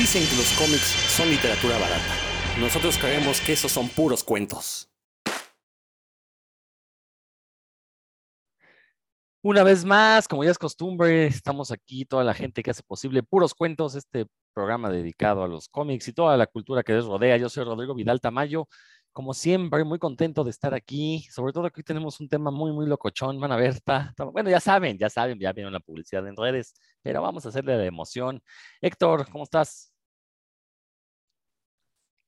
Dicen que los cómics son literatura barata. Nosotros creemos que esos son puros cuentos. Una vez más, como ya es costumbre, estamos aquí, toda la gente que hace posible Puros Cuentos, este programa dedicado a los cómics y toda la cultura que les rodea. Yo soy Rodrigo Vidal Tamayo, como siempre, muy contento de estar aquí, sobre todo hoy tenemos un tema muy, muy locochón. Van a ver, está, bueno, ya saben, ya saben, ya vieron la publicidad en redes, pero vamos a hacerle la emoción. Héctor, ¿cómo estás?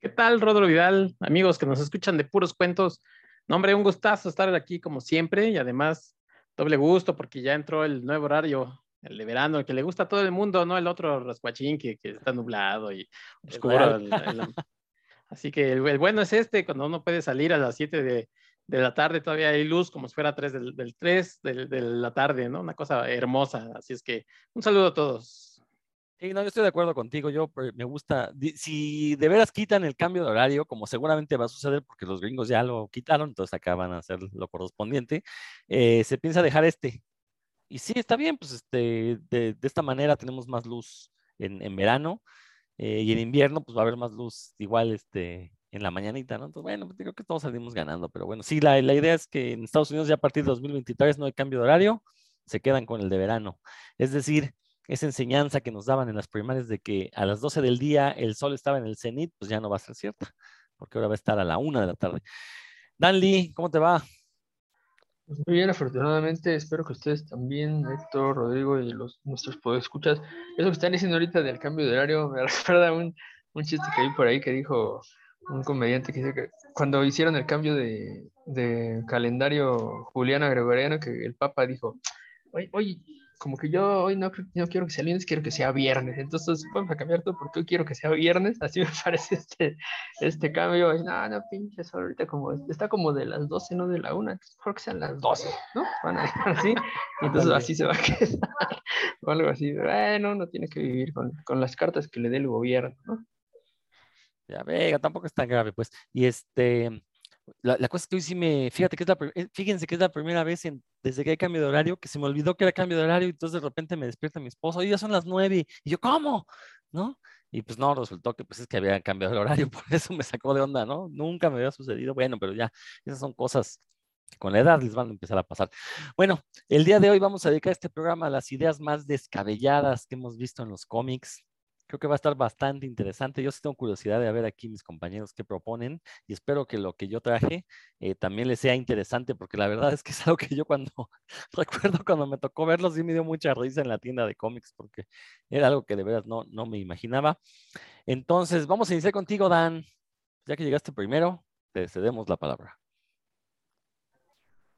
¿Qué tal, Rodrigo Vidal? Amigos que nos escuchan de puros cuentos. No, hombre, un gustazo estar aquí como siempre y además doble gusto porque ya entró el nuevo horario, el de verano, el que le gusta a todo el mundo, ¿no? El otro rascuachín que, que está nublado y oscuro. así que el, bueno es este, cuando uno puede salir a las 7 de, de, la tarde, todavía hay luz como si fuera 3 del, del 3 de, de la tarde, ¿no? Una cosa hermosa. Así es que un saludo a todos. Sí, no, yo estoy de acuerdo contigo. Yo pues, me gusta, si de veras quitan el cambio de horario, como seguramente va a suceder porque los gringos ya lo quitaron, entonces acá van a hacer lo correspondiente, eh, se piensa dejar este. Y sí, está bien, pues este, de, esta manera tenemos más luz en, verano eh, y en invierno pues va a haber más luz igual este, en la mañanita, ¿no? Entonces, bueno, pues, creo que todos salimos ganando, pero bueno, sí, la, la idea es que en Estados Unidos ya a partir de 2023 no hay cambio de horario, se quedan con el de verano. Es decir, esa enseñanza que nos daban en las primarias de que a las 12 del día el sol estaba en el cenit, pues ya no va a ser cierta, porque ahora va a estar a la una de la tarde. Dan Lee, ¿cómo te va? Pues muy bien, afortunadamente, espero que ustedes también, Héctor, Rodrigo y los, nuestros escuchas. Eso que están diciendo ahorita del cambio de horario me recuerda un, un chiste que vi por ahí que dijo un comediante que dice que cuando hicieron el cambio de, de calendario juliano gregoriano, que el Papa dijo, oye, oye como que yo hoy no, no quiero que sea lunes, quiero que sea viernes. Entonces vamos a cambiar todo porque hoy quiero que sea viernes. Así me parece este, este cambio. No, no, pinches, ahorita como está como de las 12, no de la 1. Creo que sean las 12, ¿no? Van a estar así. Y entonces así se va a quedar. o algo así. Bueno, no tiene que vivir con, con las cartas que le dé el gobierno, ¿no? Ya, venga, tampoco es tan grave, pues. Y este, la, cosa es que hoy sí me, fíjate que es la, eh, fíjense que es la primera vez desde que hay cambio de horario que se me olvidó que era cambio de horario y entonces de repente me despierta mi esposo, y ya son las nueve, y yo, ¿cómo? ¿No? Y pues no, resultó que pues es que había cambiado el horario, por eso me sacó de onda, ¿no? Nunca me había sucedido, bueno, pero ya, esas son cosas que con la edad les van a empezar a pasar. Bueno, el día de hoy vamos a dedicar este programa a las ideas más descabelladas que hemos visto en los cómics, Creo que va a estar bastante interesante. Yo sí tengo curiosidad de ver aquí mis compañeros qué proponen y espero que lo que yo traje eh, también les sea interesante porque la verdad es que es algo que yo cuando recuerdo cuando me tocó verlo sí me dio mucha risa en la tienda de cómics porque era algo que de verdad no, no me imaginaba. Entonces, vamos a iniciar contigo, Dan. Ya que llegaste primero, te cedemos la palabra.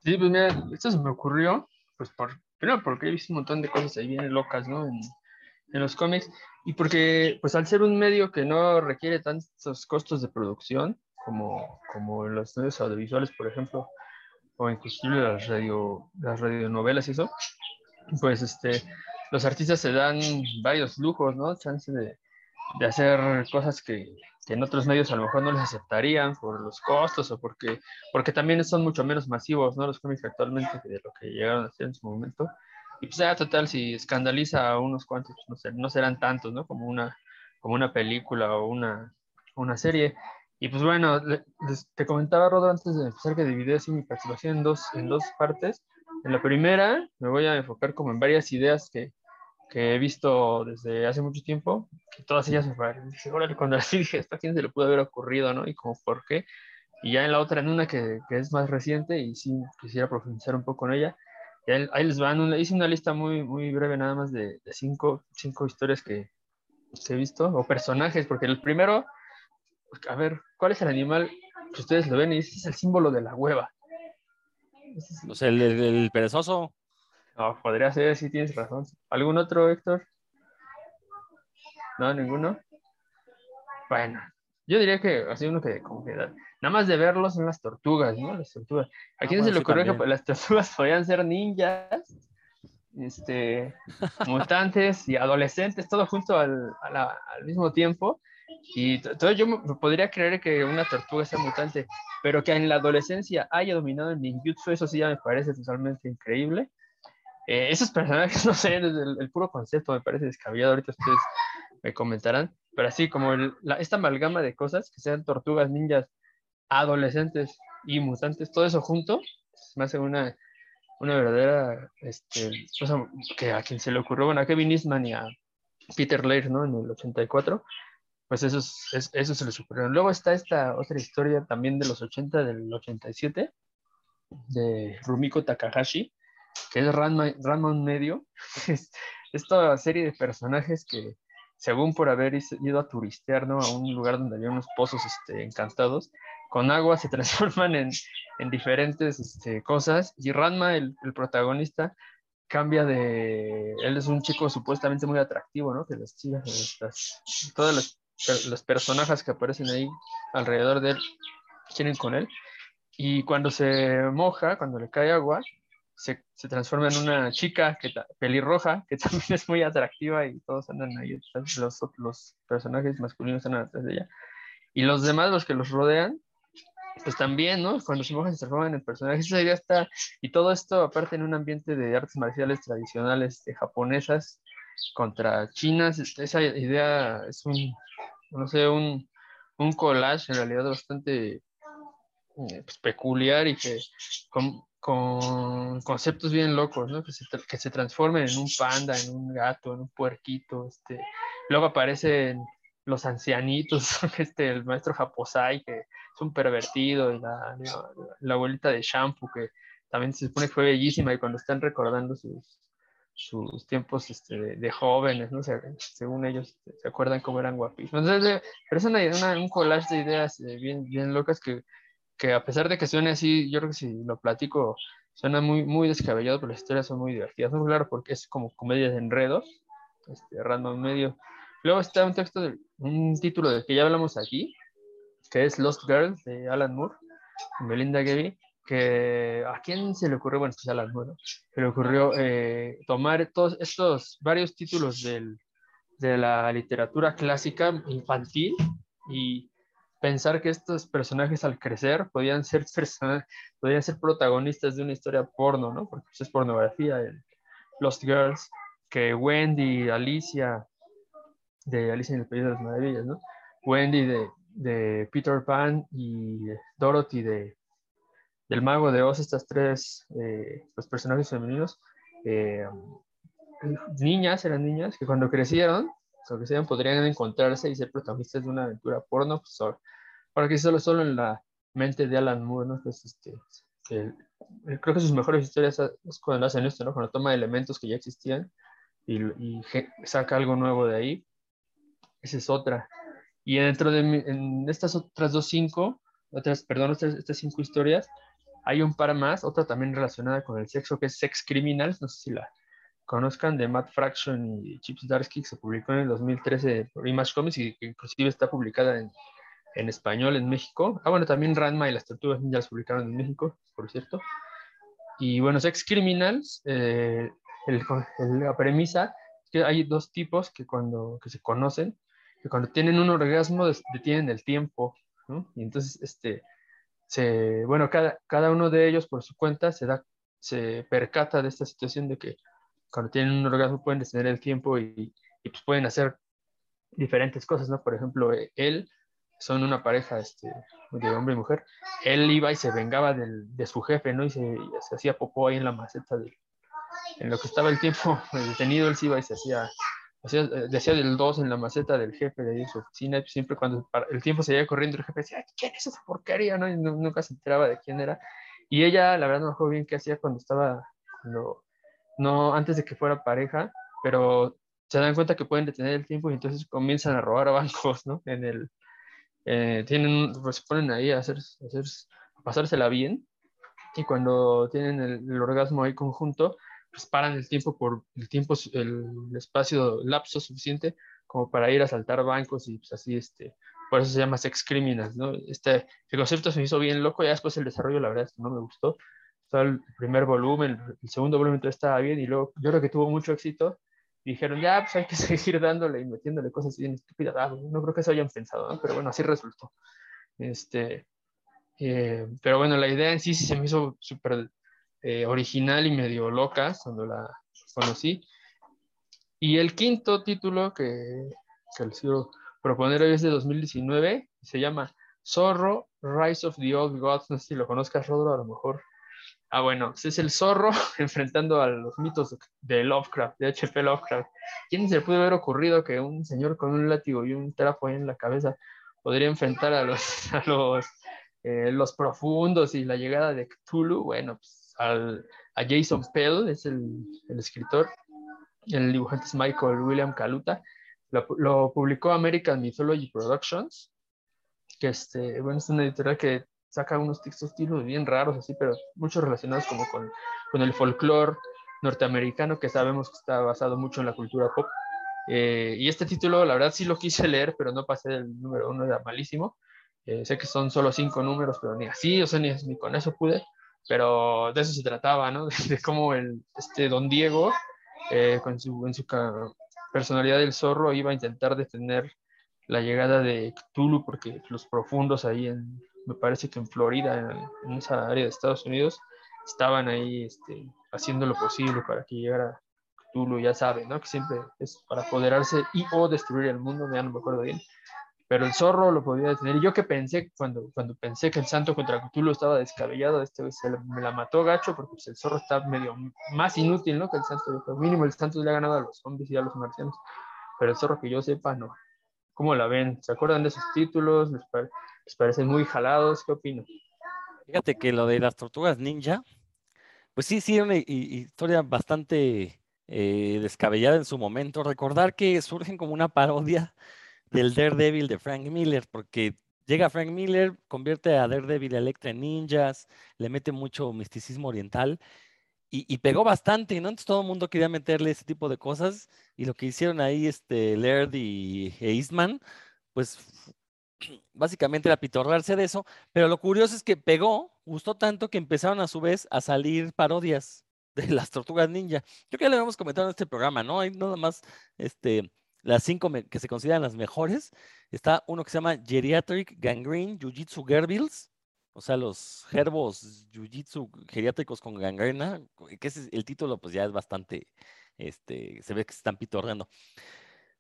Sí, pues mira, esto se me ocurrió, pues por, primero porque he visto un montón de cosas ahí bien locas, ¿no? En los cómics y porque pues al ser un medio que no requiere tantos costos de producción como, como los medios audiovisuales, por ejemplo, o inclusive las, radio, las radionovelas y eso, pues este, los artistas se dan varios lujos, ¿no? Chance de, de hacer cosas que, que, en otros medios a lo mejor no les aceptarían por los costos o porque, porque también son mucho menos masivos, ¿no? Los cómics actualmente de lo que llegaron a ser en su momento. Y pues ya total, si escandaliza a unos cuantos, pues, no, no serán tantos, ¿no? Como una, como una película o una, una serie. Y pues bueno, te comentaba, Rodo, antes de empezar que dividí así mi participación en dos, en dos partes. En la primera me voy a enfocar como en varias ideas que, que he visto desde hace mucho tiempo, que todas ellas me parecen, cuando las dije, ¿esto a quién se le pudo haber ocurrido, no? Y como por qué. Y ya en la otra, en una que, que es más reciente y sí quisiera profundizar un poco en ella, ahí les van, hice una lista muy, muy breve nada más de, de cinco, cinco, historias que, que, he visto, o personajes, porque el primero, a ver, ¿cuál es el animal que ustedes lo ven y ese es el símbolo de la hueva? No sé, el, el, perezoso. No, podría ser, sí tienes razón. ¿Algún otro, Héctor? No, ninguno. Bueno, yo diría que así uno que como que nada más de verlos son las tortugas, ¿no? Las tortugas. ¿A ah, quién se le ocurrió que las tortugas podían ser ninjas, este, mutantes y adolescentes, todo junto al, al mismo tiempo? Y todo yo podría creer que una tortuga sea mutante, pero que en la adolescencia haya dominado el ninjutsu, eso sí ya me parece totalmente increíble. Eh, esos personajes, no sé, el, el, puro concepto me parece descabellado, ahorita ustedes me comentarán. pero así como el- la- esta amalgama de cosas, que sean tortugas, ninjas, adolescentes y mutantes, todo eso junto, me hace una, una verdadera este, que a quien se le ocurrió, bueno, a Kevin Eastman y a Peter Laird, ¿no? En el 84, pues eso, es- es- eso se les ocurrió. Luego está esta otra historia también de los 80, del 87, de Rumiko Takahashi, que es Ranma, Ranma medio. Es esta serie de personajes que, según por haber ido a turistear, ¿no? A un lugar donde había unos pozos este, encantados, con agua se transforman en, en diferentes este, cosas. Y Ranma, el, el protagonista, cambia de... Él es un chico supuestamente muy atractivo, ¿no? Que las chicas, las- todas las, los personajes que aparecen ahí alrededor de él quieren con él. Y cuando se moja, cuando le cae agua, se, se transforma en una chica que pelirroja, que también es muy atractiva y todos andan ahí, los, los personajes masculinos andan atrás de ella. Y los demás, los que los rodean, pues también, ¿no? Cuando se mojan se transforman en personajes. Esa idea está, y todo esto aparte en un ambiente de artes marciales tradicionales de japonesas contra chinas. es- Esa idea es un, no sé, un, un collage en realidad bastante eh, pues, peculiar y que con, con conceptos bien locos, ¿no? Que se, que se transformen en un panda, en un gato, en un puerquito, este. Luego aparecen los ancianitos, este, el maestro Japosai, que es un pervertido, y la, la, la abuelita de Shampoo, que también se supone que fue bellísima, y cuando están recordando sus, sus tiempos este, de, de jóvenes, ¿no? Se- según ellos este, se acuerdan cómo eran guapísimos. Entonces, eh, pero es una, una- un collage de ideas eh, bien, bien locas que, que a pesar de que suene así, yo creo que si lo platico suena muy, muy descabellado, pero las historias son muy divertidas. No, claro, porque es como comedia de enredos, este, random medio. Luego está un texto, de, un título del que ya hablamos aquí, que es Lost Girl de Alan Moore, Melinda Gavy, que a quién se le ocurrió, bueno, pues a Alan Moore, ¿no? se le ocurrió eh, tomar todos estos varios títulos del, de la literatura clásica infantil y pensar que estos personajes al crecer podían ser podían ser protagonistas de una historia porno, ¿no? Porque pues, es pornografía, el Lost Girls, que Wendy, Alicia, de Alicia en el País de las Maravillas, ¿no? Wendy de, de Peter Pan y Dorothy de del Mago de Oz, estas tres eh, los personajes femeninos, eh, niñas, eran niñas, que cuando crecieron, cuando crecieron podrían encontrarse y ser protagonistas de una aventura porno, pues, ahora- que solo, solo en la mente de Alan Moore, ¿no? Que es este, que creo que sus mejores historias es cuando hacen esto, ¿no? Cuando toma elementos que ya existían y, y saca algo nuevo de ahí. Esa es otra. Y dentro de en estas otras dos cinco, otras, perdón, estas, estas cinco historias, hay un par más, otra también relacionada con el sexo, que es Sex Criminals, no sé si la conozcan, de Matt Fraction y Chips Darsky, que se publicó en el 2013 por Image Comics y que inclusive está publicada en, en español en México. Ah, bueno, también Ranma y las Tortugas Ninja las publicaron en México, por cierto. Y bueno, Sex Criminals, eh, el- el- la premisa es que hay dos tipos que cuando que se conocen, que cuando tienen un orgasmo detienen el tiempo, ¿no? Y entonces, este, se, bueno, cada, cada uno de ellos por su cuenta se da, se percata de esta situación de que cuando tienen un orgasmo pueden detener el tiempo y, pues pueden hacer diferentes cosas, ¿no? Por ejemplo, eh, él, son una pareja este, de hombre y mujer, él iba y se vengaba del, de su jefe, ¿no? Y se, se hacía popó ahí en la maceta, de, en lo que estaba el tiempo detenido, él se iba y se hacía, eh, decía del 2 en la maceta del jefe de ahí en su oficina, y siempre cuando el tiempo se iba corriendo, el jefe decía, "Ay, ¿quién es esa porquería? ¿no? Y nu- nunca se enteraba de quién era. Y ella, la verdad, no me bien qué hacía cuando estaba, cuando, no antes de que fuera pareja, pero se dan cuenta que pueden detener el tiempo y entonces comienzan a robar a bancos, ¿no? En el, eh, tienen, pues se ponen ahí a hacer, a hacer, a pasársela bien y cuando tienen el, el orgasmo ahí conjunto, paran el tiempo por el tiempo, el espacio, lapso suficiente como para ir a saltar bancos y pues así, este, por eso se llama sex criminals, ¿no? Este, el concepto se me hizo bien loco, ya después el desarrollo la verdad es que no me gustó, todo el primer volumen, el segundo volumen todo estaba bien y luego yo creo que tuvo mucho éxito y dijeron, ya, pues hay que seguir dándole y metiéndole cosas bien estúpidas. Ah, no creo que eso hayan pensado, ¿no? Pero bueno, así resultó. Este, eh, pero bueno, la idea en sí sí se me hizo súper eh, original y medio loca cuando la conocí. Y el quinto título que, que les quiero proponer hoy es de 2019, se llama Zorro, Rise of the Old Gods, no sé si lo conozcas, Rodro, a lo mejor. Ah, bueno, es el zorro enfrentando a los mitos de Lovecraft, de H.P. Lovecraft. ¿Quién se puede haber ocurrido que un señor con un látigo y un trapo en la cabeza podría enfrentar a los, a los, eh, los profundos y la llegada de Cthulhu? Bueno, pues al, a Jason Pell, es el, el, escritor, el dibujante es Michael William Kaluta, lo, lo publicó American Mythology Productions que este, bueno, es una editorial que saca unos textos bien raros, así, pero muchos relacionados como con, con el folclore norteamericano, que sabemos que está basado mucho en la cultura pop. Eh, y este título, la verdad, sí lo quise leer, pero no pasé del número uno, era malísimo. Eh, sé que son solo cinco números, pero ni así, o sea, ni, ni, con eso pude. Pero de eso se trataba, ¿no? De, cómo el, este don Diego, eh, con su, en su personalidad del zorro, iba a intentar detener la llegada de Cthulhu, porque los profundos ahí, en, me parece que en Florida, en, esa área de Estados Unidos, estaban ahí este, haciendo lo posible para que llegara Cthulhu, ya saben, ¿no? Que siempre es para apoderarse y o destruir el mundo, ya no me acuerdo bien. Pero el zorro lo podía detener. Y yo que pensé, cuando, cuando pensé que el santo contra Cthulhu estaba descabellado, este se me la mató gacho, porque pues, el zorro está medio más inútil, ¿no? Que el santo. Mínimo el santo le ha ganado a los zombies y a los marcianos. Pero el zorro que yo sepa, no. ¿Cómo la ven? ¿Se acuerdan de esos títulos? ¿Les, parecen muy jalados? ¿Qué opinan? Fíjate que lo de las tortugas ninja, pues sí, sí, una historia bastante eh, descabellada en su momento. Recordar que surgen como una parodia del Daredevil de Frank Miller, porque llega Frank Miller, convierte a Daredevil y Electra en ninjas, le mete mucho misticismo oriental y, pegó bastante, ¿no? Entonces todo el mundo quería meterle ese tipo de cosas y lo que hicieron ahí este Laird y e Eastman, pues básicamente era pitorrarse de eso, pero lo curioso es que pegó, gustó tanto que empezaron a su vez a salir parodias de las tortugas ninja. Creo que ya lo habíamos comentado en este programa, ¿no? Hay nada más este, las cinco que se consideran las mejores. Está uno que se llama Geriatric Gangrene Jiu-Jitsu Gerbills, o sea, los gerbos jiu-jitsu geriátricos con gangrena, que es el título, pues ya es bastante, este, se ve que se están pitorreando.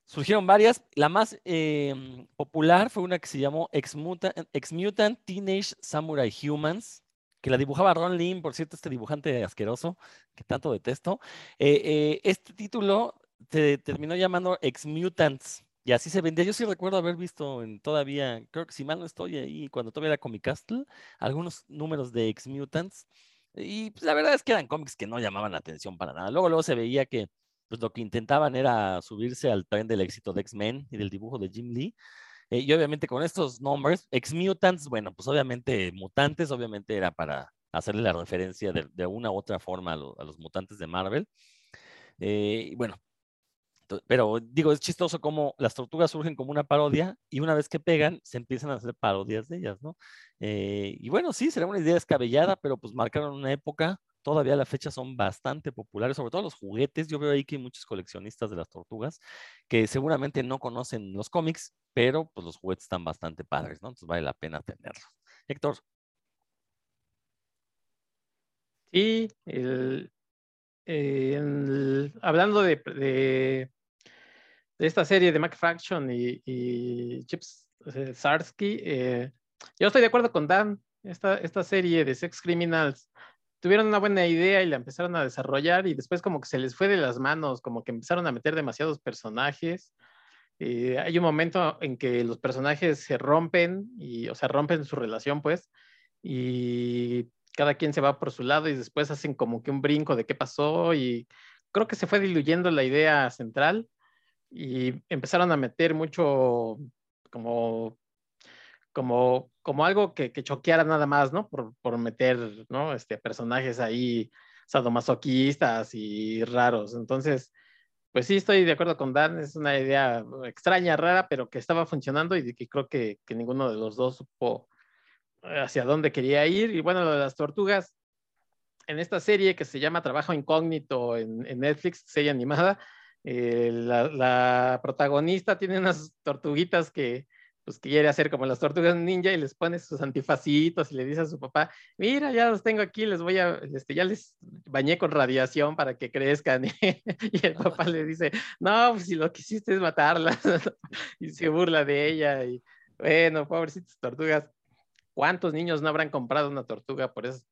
Surgieron varias. La más em, popular fue una que se llamó Ex-Mutant, Teenage Samurai Humans, que la dibujaba Ron Lim, por cierto, este dibujante asqueroso que tanto detesto. Eh, eh, este título se terminó llamando Ex-Mutants y así se vendía. Yo sí recuerdo haber visto en todavía, creo que si mal no estoy ahí, cuando todavía era Comic Castle, algunos números de Ex Mutants. Y pues, la verdad es que eran cómics que no llamaban la atención para nada. Luego, luego se veía que pues, lo que intentaban era subirse al tren del éxito de X-Men y del dibujo de Jim Lee. Eh, y obviamente con estos nombres, Ex Mutants, bueno, pues obviamente mutantes, obviamente era para hacerle la referencia de, una u otra forma a, los mutantes de Marvel. Eh, bueno, pero digo, es chistoso cómo las tortugas surgen como una parodia y una vez que pegan, se empiezan a hacer parodias de ellas, ¿no? Eh, y bueno, sí, será una idea descabellada, pero pues marcaron una época. Todavía a la fecha son bastante populares, sobre todo los juguetes. Yo veo ahí que hay muchos coleccionistas de las tortugas que seguramente no conocen los cómics, pero pues los juguetes están bastante padres, ¿no? Entonces vale la pena tenerlos. Héctor. Sí, el, eh, hablando de, de esta serie de Mac Fraction y, Chips eh, Sarsky, eh, yo estoy de acuerdo con Dan. Esta, esta serie de Sex Criminals tuvieron una buena idea y la empezaron a desarrollar y después como que se les fue de las manos, como que empezaron a meter demasiados personajes. Eh, hay un momento en que los personajes se rompen y, o sea, rompen su relación, pues, y cada quien se va por su lado y después hacen como que un brinco de qué pasó y creo que se fue diluyendo la idea central y empezaron a meter mucho como, como, como algo que, que choqueara nada más, ¿no? Por, por meter, ¿no? Este, personajes ahí sadomasoquistas y raros. Entonces, pues sí, estoy de acuerdo con Dan, es una idea extraña, rara, pero que estaba funcionando y que creo que, que ninguno de los dos supo hacia dónde quería ir. Y bueno, lo de las tortugas, en esta serie que se llama Trabajo Incógnito en, en Netflix, serie animada, eh, la, protagonista tiene unas tortuguitas que pues quiere hacer como las tortugas ninja y les pone sus antifacitos y le dice a su papá, mira, ya los tengo aquí, les voy a, este, ya les bañé con radiación para que crezcan. y el papá le dice, no, pues si lo que hiciste es matarlas. y se burla de ella. Y bueno, pobrecitas tortugas. ¿Cuántos niños no habrán comprado una tortuga por eso?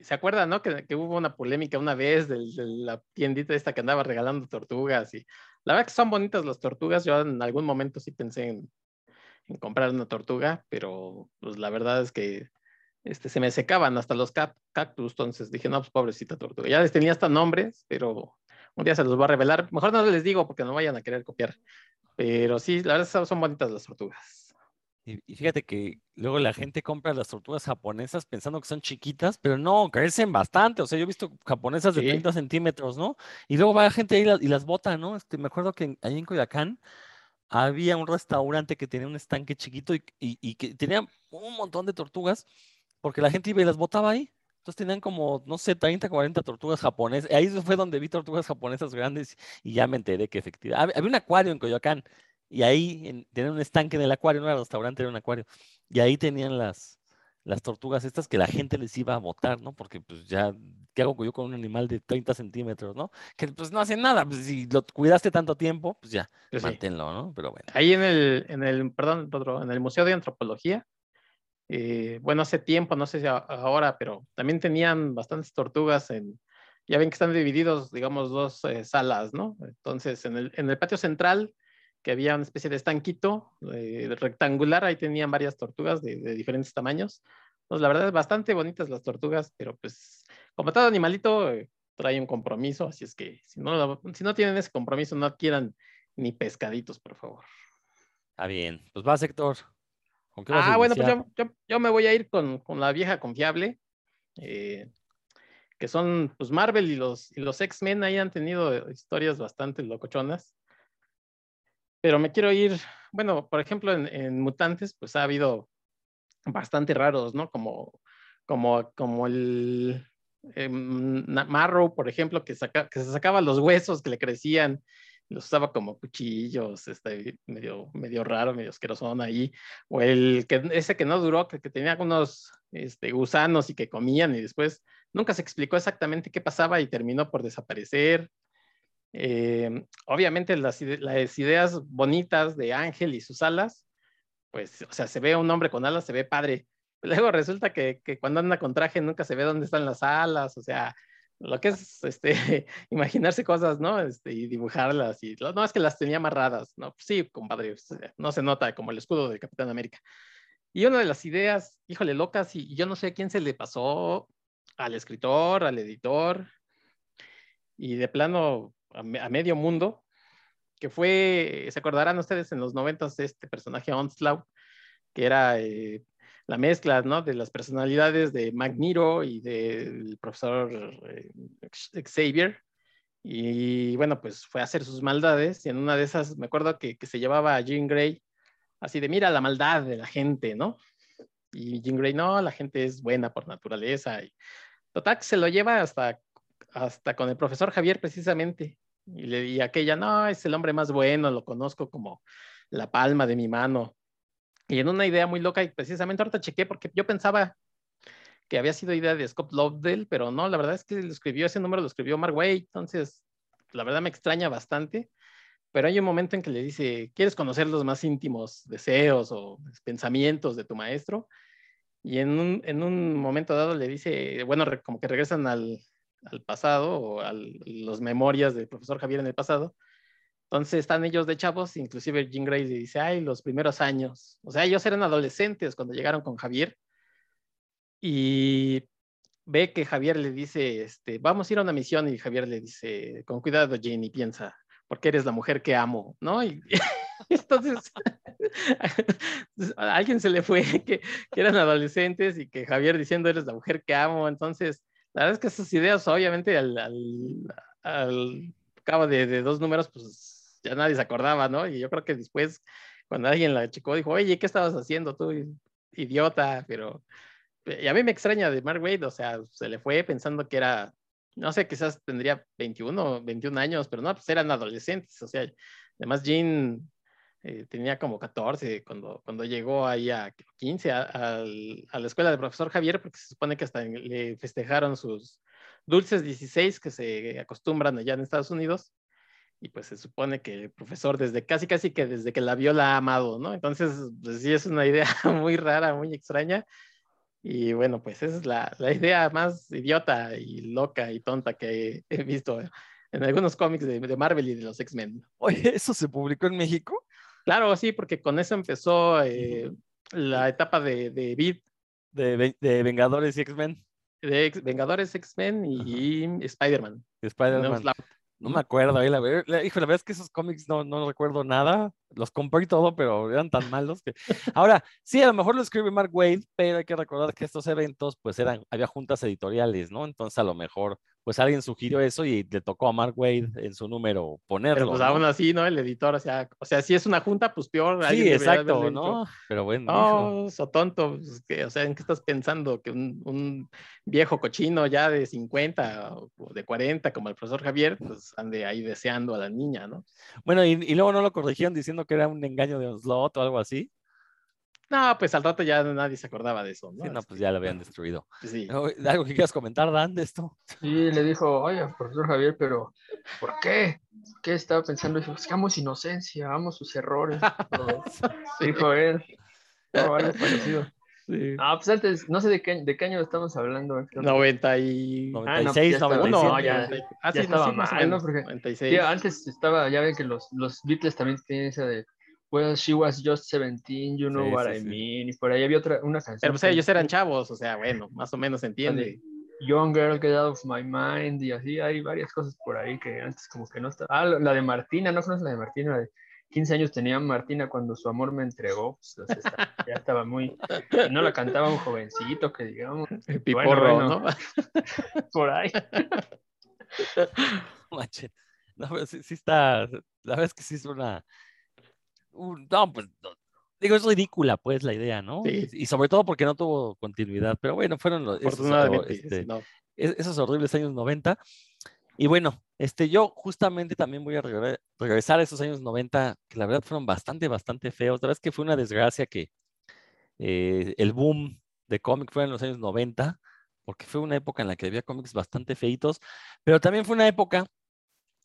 ¿Se acuerdan, no? Que, hubo una polémica una vez de, de, la tiendita esta que andaba regalando tortugas y la verdad que son bonitas las tortugas. Yo en algún momento sí pensé en, en comprar una tortuga, pero pues la verdad es que este, se me secaban hasta los cactus, entonces dije, no, pues pobrecita tortuga. Ya les tenía hasta nombres, pero un día se los voy a revelar. Mejor no les digo porque no vayan a querer copiar. Pero sí, la verdad son bonitas las tortugas. Y, fíjate que luego la gente compra las tortugas japonesas pensando que son chiquitas, pero no, crecen bastante. O sea, yo he visto japonesas de 30 centímetros, ¿no? Y luego va la gente ahí y las, y las bota, ¿no? Este, me acuerdo que ahí en Coyacán había un restaurante que tenía un estanque chiquito y, que tenía un montón de tortugas, porque la gente iba y las botaba ahí. Entonces tenían como, no sé, 30, 40 tortugas japonesas. Ahí fue donde vi tortugas japonesas grandes y ya me enteré que efectivamente. Había un acuario en Coyoacán y ahí tenían un estanque en el acuario, no era restaurante, era un acuario. Y ahí tenían las, las tortugas estas que la gente les iba a botar, ¿no? Porque pues ya, ¿qué hago yo con un animal de 30 centímetros, ¿no? Que pues no hace nada, pues si lo cuidaste tanto tiempo, pues ya, pues manténlo, ¿no? Pero bueno. Ahí en el, en el, perdón, en el Museo de Antropología, eh, bueno, hace tiempo, no sé si ahora, pero también tenían bastantes tortugas en, ya ven que están divididos, digamos, dos eh, salas, ¿no? Entonces, en el, en el patio central, que había una especie de estanquito eh, rectangular, ahí tenían varias tortugas de, diferentes tamaños. Pues la verdad bastante bonitas las tortugas, pero pues como todo animalito eh, trae un compromiso, así es que si no, si no tienen ese compromiso, no quieran ni pescaditos, por favor. Está bien, pues va, sector. ah, bueno, pues yo, me voy a ir con, la vieja confiable, eh, que son pues Marvel y los, y los X-Men ahí han tenido historias bastante locochonas pero me quiero ir, bueno, por ejemplo, en, Mutantes, pues ha habido bastante raros, ¿no? Como, como, como el eh, Marrow, por ejemplo, que, saca, que se sacaba los huesos que le crecían, los usaba como cuchillos, este, medio, medio raro, medio asquerosón ahí, o el que ese que no duró, que, que tenía algunos este, gusanos y que comían y después nunca se explicó exactamente qué pasaba y terminó por desaparecer. Eh, obviamente las, ideas bonitas de Ángel y sus alas, pues, o sea, se ve un hombre con alas, se ve padre. Luego resulta que, cuando anda con traje nunca se ve dónde están las alas, o sea, lo que es este, imaginarse cosas, ¿no? Este, y dibujarlas, y no es que las tenía amarradas, ¿no? sí, compadre, no se nota como el escudo del Capitán América. Y una de las ideas, híjole, locas, y yo no sé a quién se le pasó, al escritor, al editor, y de plano a, medio mundo, que fue, se acordarán ustedes en los noventas este personaje Onslaught, que era eh, la mezcla ¿no? de las personalidades de Magneto y del profesor eh, Xavier. Y bueno, pues fue a hacer sus maldades y en una de esas me acuerdo que, que se llevaba a Jean Grey así de mira la maldad de la gente, ¿no? Y Jean Grey, no, la gente es buena por naturaleza. Y total, se lo lleva hasta, hasta con el profesor Javier precisamente. Y le di aquella, no, es el hombre más bueno, lo conozco como la palma de mi mano. Y en una idea muy loca, y precisamente ahorita chequé porque yo pensaba que había sido idea de Scott Lovdell, pero no, la verdad es que lo escribió, ese número lo escribió Mark Way, entonces la verdad me extraña bastante, pero hay un momento en que le dice, ¿quieres conocer los más íntimos deseos o pensamientos de tu maestro? Y en un, en un momento dado le dice, bueno, como que regresan al, al pasado o a las memorias del profesor Javier en el pasado. Entonces están ellos de chavos, inclusive Jean Grey dice, ay, los primeros años. O sea, ellos eran adolescentes cuando llegaron con Javier. Y ve que Javier le dice, este, vamos a ir a una misión y Javier le dice, con cuidado, Jenny, piensa, porque eres la mujer que amo, ¿no? Y, entonces, a alguien se le fue que, que, eran adolescentes y que Javier diciendo, eres la mujer que amo, entonces la verdad es que esas ideas, obviamente, al, al, cabo de, dos números, pues ya nadie se acordaba, ¿no? Y yo creo que después, cuando alguien la checó, dijo, oye, ¿qué estabas haciendo tú, idiota? Pero, y a mí me extraña de Mark Wade, o sea, se le fue pensando que era, no sé, quizás tendría 21, 21 años, pero no, pues eran adolescentes, o sea, además Jean eh, tenía como 14 cuando, cuando llegó ahí a 15 a, a, a, la escuela del profesor Javier, porque se supone que hasta le festejaron sus dulces 16 que se acostumbran allá en Estados Unidos. Y pues se supone que el profesor desde casi casi que desde que la vio la ha amado, ¿no? Entonces, pues sí es una idea muy rara, muy extraña. Y bueno, pues esa es la, la idea más idiota y loca y tonta que he, he visto en algunos cómics de, de, Marvel y de los X-Men. Oye, ¿eso se publicó en México? Claro, sí, porque con eso empezó eh, la etapa de, de Beat. De, de Vengadores y X-Men. De X, Vengadores, X-Men y, y Spider-Man. Spider-Man. No me acuerdo, ahí la, la, hijo, la verdad es que esos cómics no, no recuerdo nada, los compré y todo, pero eran tan malos que... Ahora, sí, a lo mejor lo escribe Mark Wade, pero hay que recordar que estos eventos, pues eran, había juntas editoriales, ¿no? Entonces a lo mejor, pues alguien sugirió eso y le tocó a Mark Wade en su número ponerlo. Pero pues ¿no? aún así, ¿no? El editor, o sea, o sea, si es una junta, pues peor. Sí, exacto, ¿no? Pero bueno. No, so tonto, pues, que, o sea, ¿en qué estás pensando? Que un, un, viejo cochino ya de 50 o de 40, como el profesor Javier, pues ande ahí deseando a la niña, ¿no? Bueno, y, y luego no lo corrigieron diciendo que era un engaño de slot o algo así. No, pues al rato ya nadie se acordaba de eso, ¿no? Sí, no, pues ya lo habían destruido. Sí. ¿Algo que quieras comentar, Dan, de esto? Sí, le dijo, oye, profesor Javier, pero ¿por qué? ¿Qué estaba pensando? Dijo, buscamos inocencia, amos sus errores. sí. Dijo él. No, algo parecido. Sí. Ah, pues antes, no sé de qué, de qué año estamos hablando. 90 y... 96, ah, no, 97. No, ya, ah, ya sí, estaba mal, ¿no? Porque 96. tío, antes estaba, ya ven que los, los Beatles también tienen esa de Well, she was just 17, you know Sí, what sí, I sí. mean. Y por ahí había otra, una canción. Pero pues ellos eran chavos, o sea, bueno, más o menos se entiende. de Young Girl, Get Out of My Mind, y así hay varias cosas por ahí que antes como que no estaba. Ah, la de Martina, ¿no conoces la de Martina? La de 15 años tenía Martina cuando su amor me entregó, pues, o sea, ya estaba muy. No la cantaba un jovencito, que digamos, El piporro, bueno. ¿no? por ahí. Mache. No, pero sí, sí está, la verdad es que sí es una, un- no, pues, no, digo, es ridícula, pues, la idea, ¿no? Sí. Y sobre todo porque no tuvo continuidad, pero bueno, fueron los, esos, Afortunadamente, este, sí, no. es- esos horribles años 90. Y bueno, este, yo justamente también voy a regre- regresar a esos años 90, que la verdad fueron bastante, bastante feos. La verdad es que fue una desgracia que eh, el boom de cómic fue en los años 90, porque fue una época en la que había cómics bastante feitos, pero también fue una época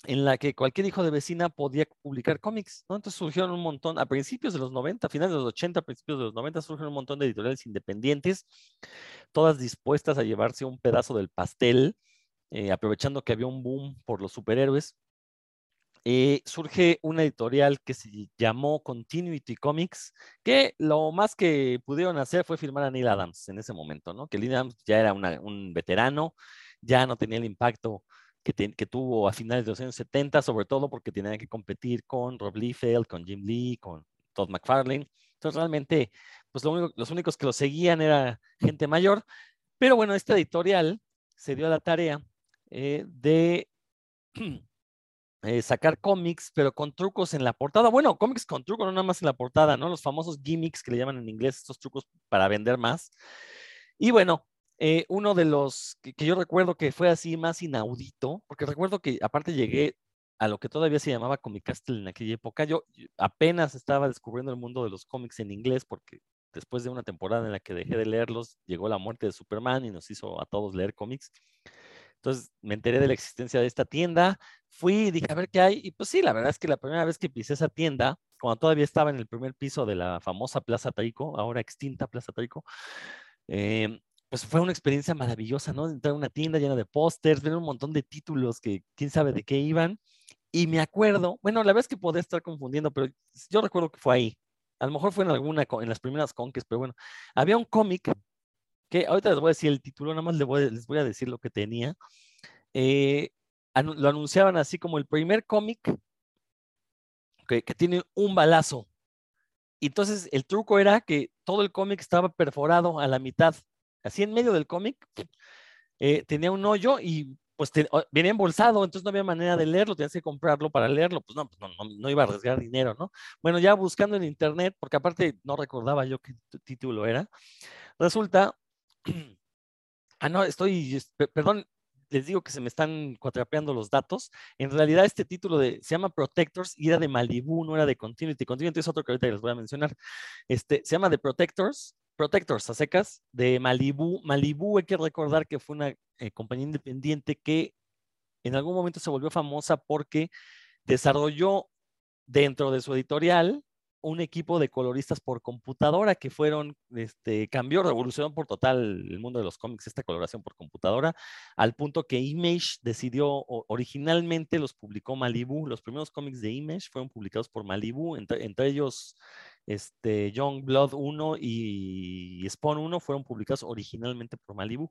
en la que cualquier hijo de vecina podía publicar cómics, ¿no? Entonces surgieron un montón, a principios de los 90, a finales de los 80, principios de los 90, surgieron un montón de editoriales independientes, todas dispuestas a llevarse un pedazo del pastel, eh, aprovechando que había un boom por los superhéroes. Eh, surge una editorial que se llamó Continuity Comics, que lo más que pudieron hacer fue firmar a Neil Adams en ese momento, ¿no? Que Neil Adams ya era un veterano, ya no tenía el impacto que, te- que tuvo a finales de los años 70, sobre todo porque tenía que competir con Rob Liefeld, con Jim Lee, con Todd McFarlane. Entonces realmente, pues lo único- los únicos que lo seguían era gente mayor. Pero bueno, esta editorial se dio a la tarea eh, de eh, sacar cómics, pero con trucos en la portada. Bueno, cómics con trucos, no nada más en la portada, ¿no? Los famosos gimmicks que le llaman en inglés, estos trucos para vender más. Y bueno, eh, uno de los que, yo recuerdo que fue así más inaudito, porque recuerdo que aparte llegué a lo que todavía se llamaba Comic Castle en aquella época. Yo apenas estaba descubriendo el mundo de los cómics en inglés, porque después de una temporada en la que dejé de leerlos, llegó la muerte de Superman y nos hizo a todos leer cómics. Entonces me enteré de la existencia de esta tienda, fui y dije a ver qué hay, y pues sí, la verdad es que la primera vez que pisé esa tienda, cuando todavía estaba en el primer piso de la famosa Plaza Taico, ahora extinta Plaza Taico, eh, pues fue una experiencia maravillosa, ¿no? Entrar a una tienda llena de pósters, ver un montón de títulos que quién sabe de qué iban, y me acuerdo, bueno, la verdad es que podría estar confundiendo, pero yo recuerdo que fue ahí. A lo mejor fue en alguna, en las primeras conques, pero bueno, había un cómic que ahorita les voy a decir el título, nada más les voy, les voy a decir lo que tenía. Eh, lo anunciaban así como el primer cómic que, que tiene un balazo. Entonces el truco era que todo el cómic estaba perforado a la mitad, así en medio del cómic, eh, tenía un hoyo y pues te- venía embolsado, entonces no había manera de leerlo, tenías que comprarlo para leerlo, pues no, pues no, no, no iba a arriesgar dinero, ¿no? Bueno, ya buscando en internet, porque aparte no recordaba yo qué título era, resulta, ah, no, estoy, es- pe- perdón, les digo que se me están cuatrapeando los datos. En realidad, este título de, se llama Protectors y era de Malibu, no era de Continuity. Continuity es otro que ahorita les voy a mencionar. Este, se llama The Protectors, Protectors a secas, de Malibu. Malibu, hay que recordar que fue una eh, compañía independiente que en algún momento se volvió famosa porque desarrolló dentro de su editorial un equipo de coloristas por computadora que fueron, este, cambió, revolucionó por total el mundo de los cómics, esta coloración por computadora, al punto que Image decidió, originalmente los publicó Malibu, los primeros cómics de Image fueron publicados por Malibu, entre, entre ellos este, Young Blood 1 y Spawn 1 fueron publicados originalmente por Malibu.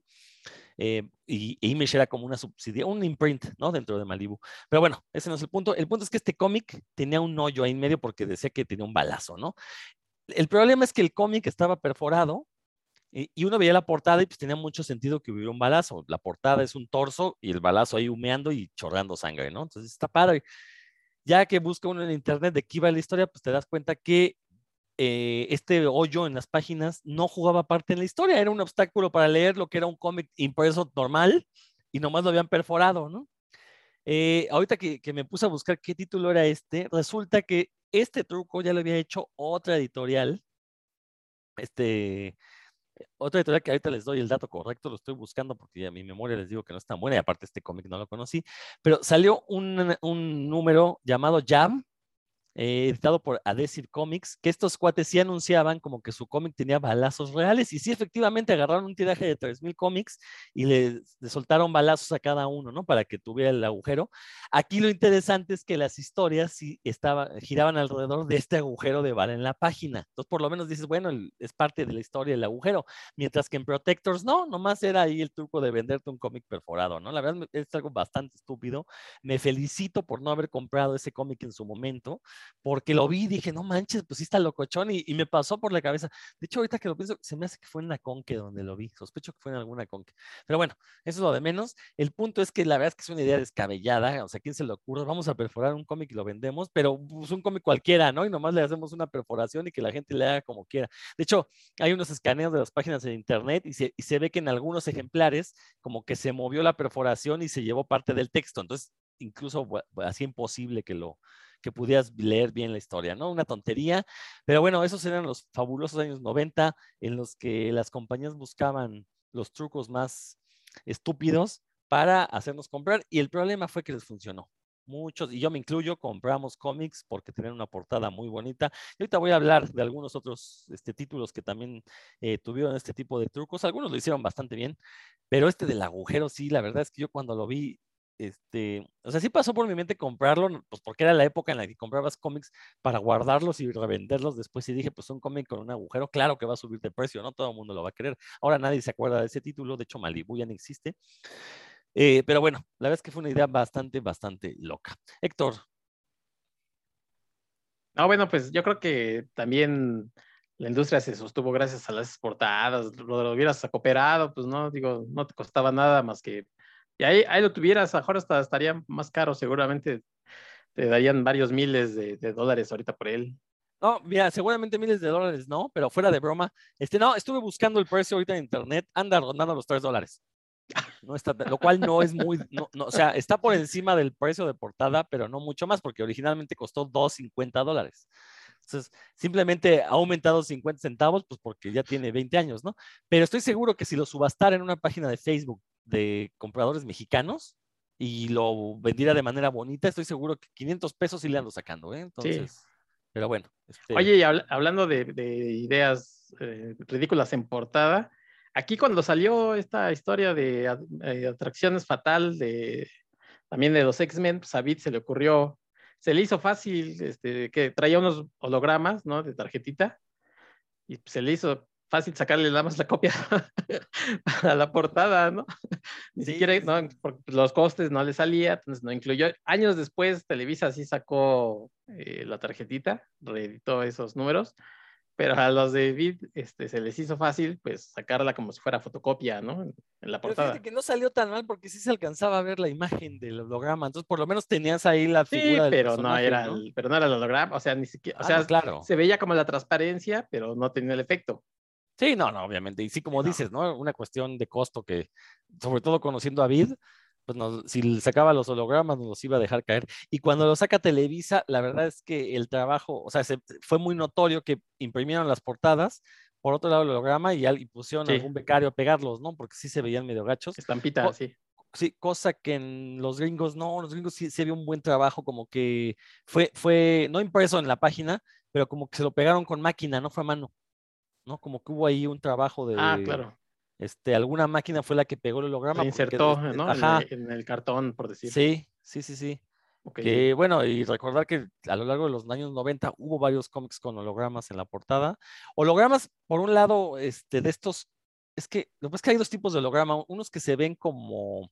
Eh, y, Image era como una subsidia, un imprint, ¿no? Dentro de Malibu. Pero bueno, ese no es el punto. El punto es que este cómic tenía un hoyo ahí en medio porque decía que tenía un balazo, ¿no? El problema es que el cómic estaba perforado y, uno veía la portada y pues tenía mucho sentido que hubiera un balazo. La portada es un torso y el balazo ahí humeando y chorreando sangre, ¿no? Entonces está padre. Ya que busca uno en internet de qué iba la historia, pues te das cuenta que eh, este hoyo en las páginas no jugaba parte en la historia, era un obstáculo para leer lo que era un cómic impreso normal y nomás lo habían perforado, ¿no? Eh, ahorita que, me puse a buscar qué título era este, resulta que este truco ya lo había hecho otra editorial, este, otra editorial que ahorita les doy el dato correcto, lo estoy buscando porque a mi memoria les digo que no es tan buena y aparte este cómic no lo conocí, pero salió un, un número llamado Jam, eh, editado por Adesir Comics, que estos cuates sí anunciaban como que su cómic tenía balazos reales y sí efectivamente agarraron un tiraje de 3.000 cómics y le, soltaron balazos a cada uno, ¿no? Para que tuviera el agujero. Aquí lo interesante es que las historias sí estaba, giraban alrededor de este agujero de bala en la página. Entonces, por lo menos dices, bueno, es parte de la historia el agujero, mientras que en Protectors no, nomás era ahí el truco de venderte un cómic perforado, ¿no? La verdad es algo bastante estúpido. Me felicito por no haber comprado ese cómic en su momento porque lo vi y dije, no manches, pues sí está locochón y, me pasó por la cabeza. De hecho, ahorita que lo pienso, se me hace que fue en la conque donde lo vi. Sospecho que fue en alguna conque. Pero bueno, eso es lo de menos. El punto es que la verdad es que es una idea descabellada. O sea, ¿quién se le ocurre? Vamos a perforar un cómic y lo vendemos, pero pues, un cómic cualquiera, ¿no? Y nomás le hacemos una perforación y que la gente le haga como quiera. De hecho, hay unos escaneos de las páginas de internet y se, y se ve que en algunos ejemplares como que se movió la perforación y se llevó parte del texto. Entonces, incluso así imposible que lo, que pudieras leer bien la historia, ¿no? Una tontería, pero bueno, esos eran los fabulosos años 90 en los que las compañías buscaban los trucos más estúpidos para hacernos comprar y el problema fue que les funcionó. Muchos, y yo me incluyo, compramos cómics porque tenían una portada muy bonita. Y ahorita voy a hablar de algunos otros este, títulos que también eh, tuvieron este tipo de trucos. Algunos lo hicieron bastante bien, pero este del agujero, sí, la verdad es que yo cuando lo vi este, o sea, sí pasó por mi mente comprarlo, pues porque era la época en la que comprabas cómics para guardarlos y revenderlos después y dije, pues un cómic con un agujero, claro que va a subir de precio, ¿no? Todo el mundo lo va a querer. Ahora nadie se acuerda de ese título, de hecho Malibu ya no existe. Eh, pero bueno, la verdad es que fue una idea bastante, bastante loca. Héctor. No, bueno, pues yo creo que también la industria se sostuvo gracias a las exportadas, lo, lo hubieras cooperado, pues no, digo, no te costaba nada más que y ahí, ahí lo tuvieras, mejor hasta estaría más caro, seguramente te darían varios miles de, dólares ahorita por él. No, mira, seguramente miles de dólares no, pero fuera de broma, este, no, estuve buscando el precio ahorita en internet, anda rondando los 3 dólares. No está, lo cual no es muy, no, o sea, está por encima del precio de portada, pero no mucho más, porque originalmente costó 2.50 dólares. Entonces, simplemente ha aumentado 50 centavos, pues porque ya tiene 20 años, ¿no? Pero estoy seguro que si lo subastara en una página de Facebook de compradores mexicanos y lo vendiera de manera bonita, estoy seguro que 500 pesos sí le ando sacando, ¿eh? Entonces, pero bueno. Este Oye, y hablando de, ideas eh, ridículas en portada, aquí cuando salió esta historia de eh, atracciones fatal de también de los X-Men, pues a Bit se le ocurrió, se le hizo fácil, este, que traía unos hologramas, ¿no? De tarjetita, y se le hizo fácil sacarle nada más la copia a la portada, ¿no? Ni siquiera, ¿no? los costes no le salía, entonces no incluyó. Años después, Televisa sí sacó eh, la tarjetita, reeditó esos números, pero a los de Vid este, se les hizo fácil, pues, sacarla como si fuera fotocopia, ¿no? En la portada. Pero que no salió tan mal porque sí se alcanzaba a ver la imagen del holograma, entonces por lo menos tenías ahí la figura sí, pero no era El, pero no era el holograma, o sea, ni siquiera, o ah, sea, claro. se veía como la transparencia, pero no tenía el efecto. Sí, no, no, obviamente. Y sí, como dices, ¿no? Una cuestión de costo que, sobre todo conociendo a Vid, pues nos- si sacaba los hologramas nos los iba a dejar caer. Y cuando lo saca Televisa, la verdad es que el trabajo, o sea, se- fue muy notorio que imprimieron las portadas, por otro lado el holograma y, pusieron Sí. algún becario a pegarlos, ¿no? Porque sí se veían medio gachos. Estampita, sí. Sí, cosa que en los gringos no, los gringos sí se vio un buen trabajo, como que fue, fue, no impreso en la página, pero como que se lo pegaron con máquina, no fue a mano, ¿no? Como que hubo ahí un trabajo de, Ah, claro. este, alguna máquina fue la que pegó el holograma. Se insertó, este, ¿no? En Ajá, el- En, el cartón, por decir. sí, sí, sí, sí. Ok. Que bueno, y recordar que a lo largo de los años 90 hubo varios cómics con hologramas en la portada. Hologramas, por un lado, este, de estos, es que lo que pasa es que hay dos tipos de holograma, unos que se ven como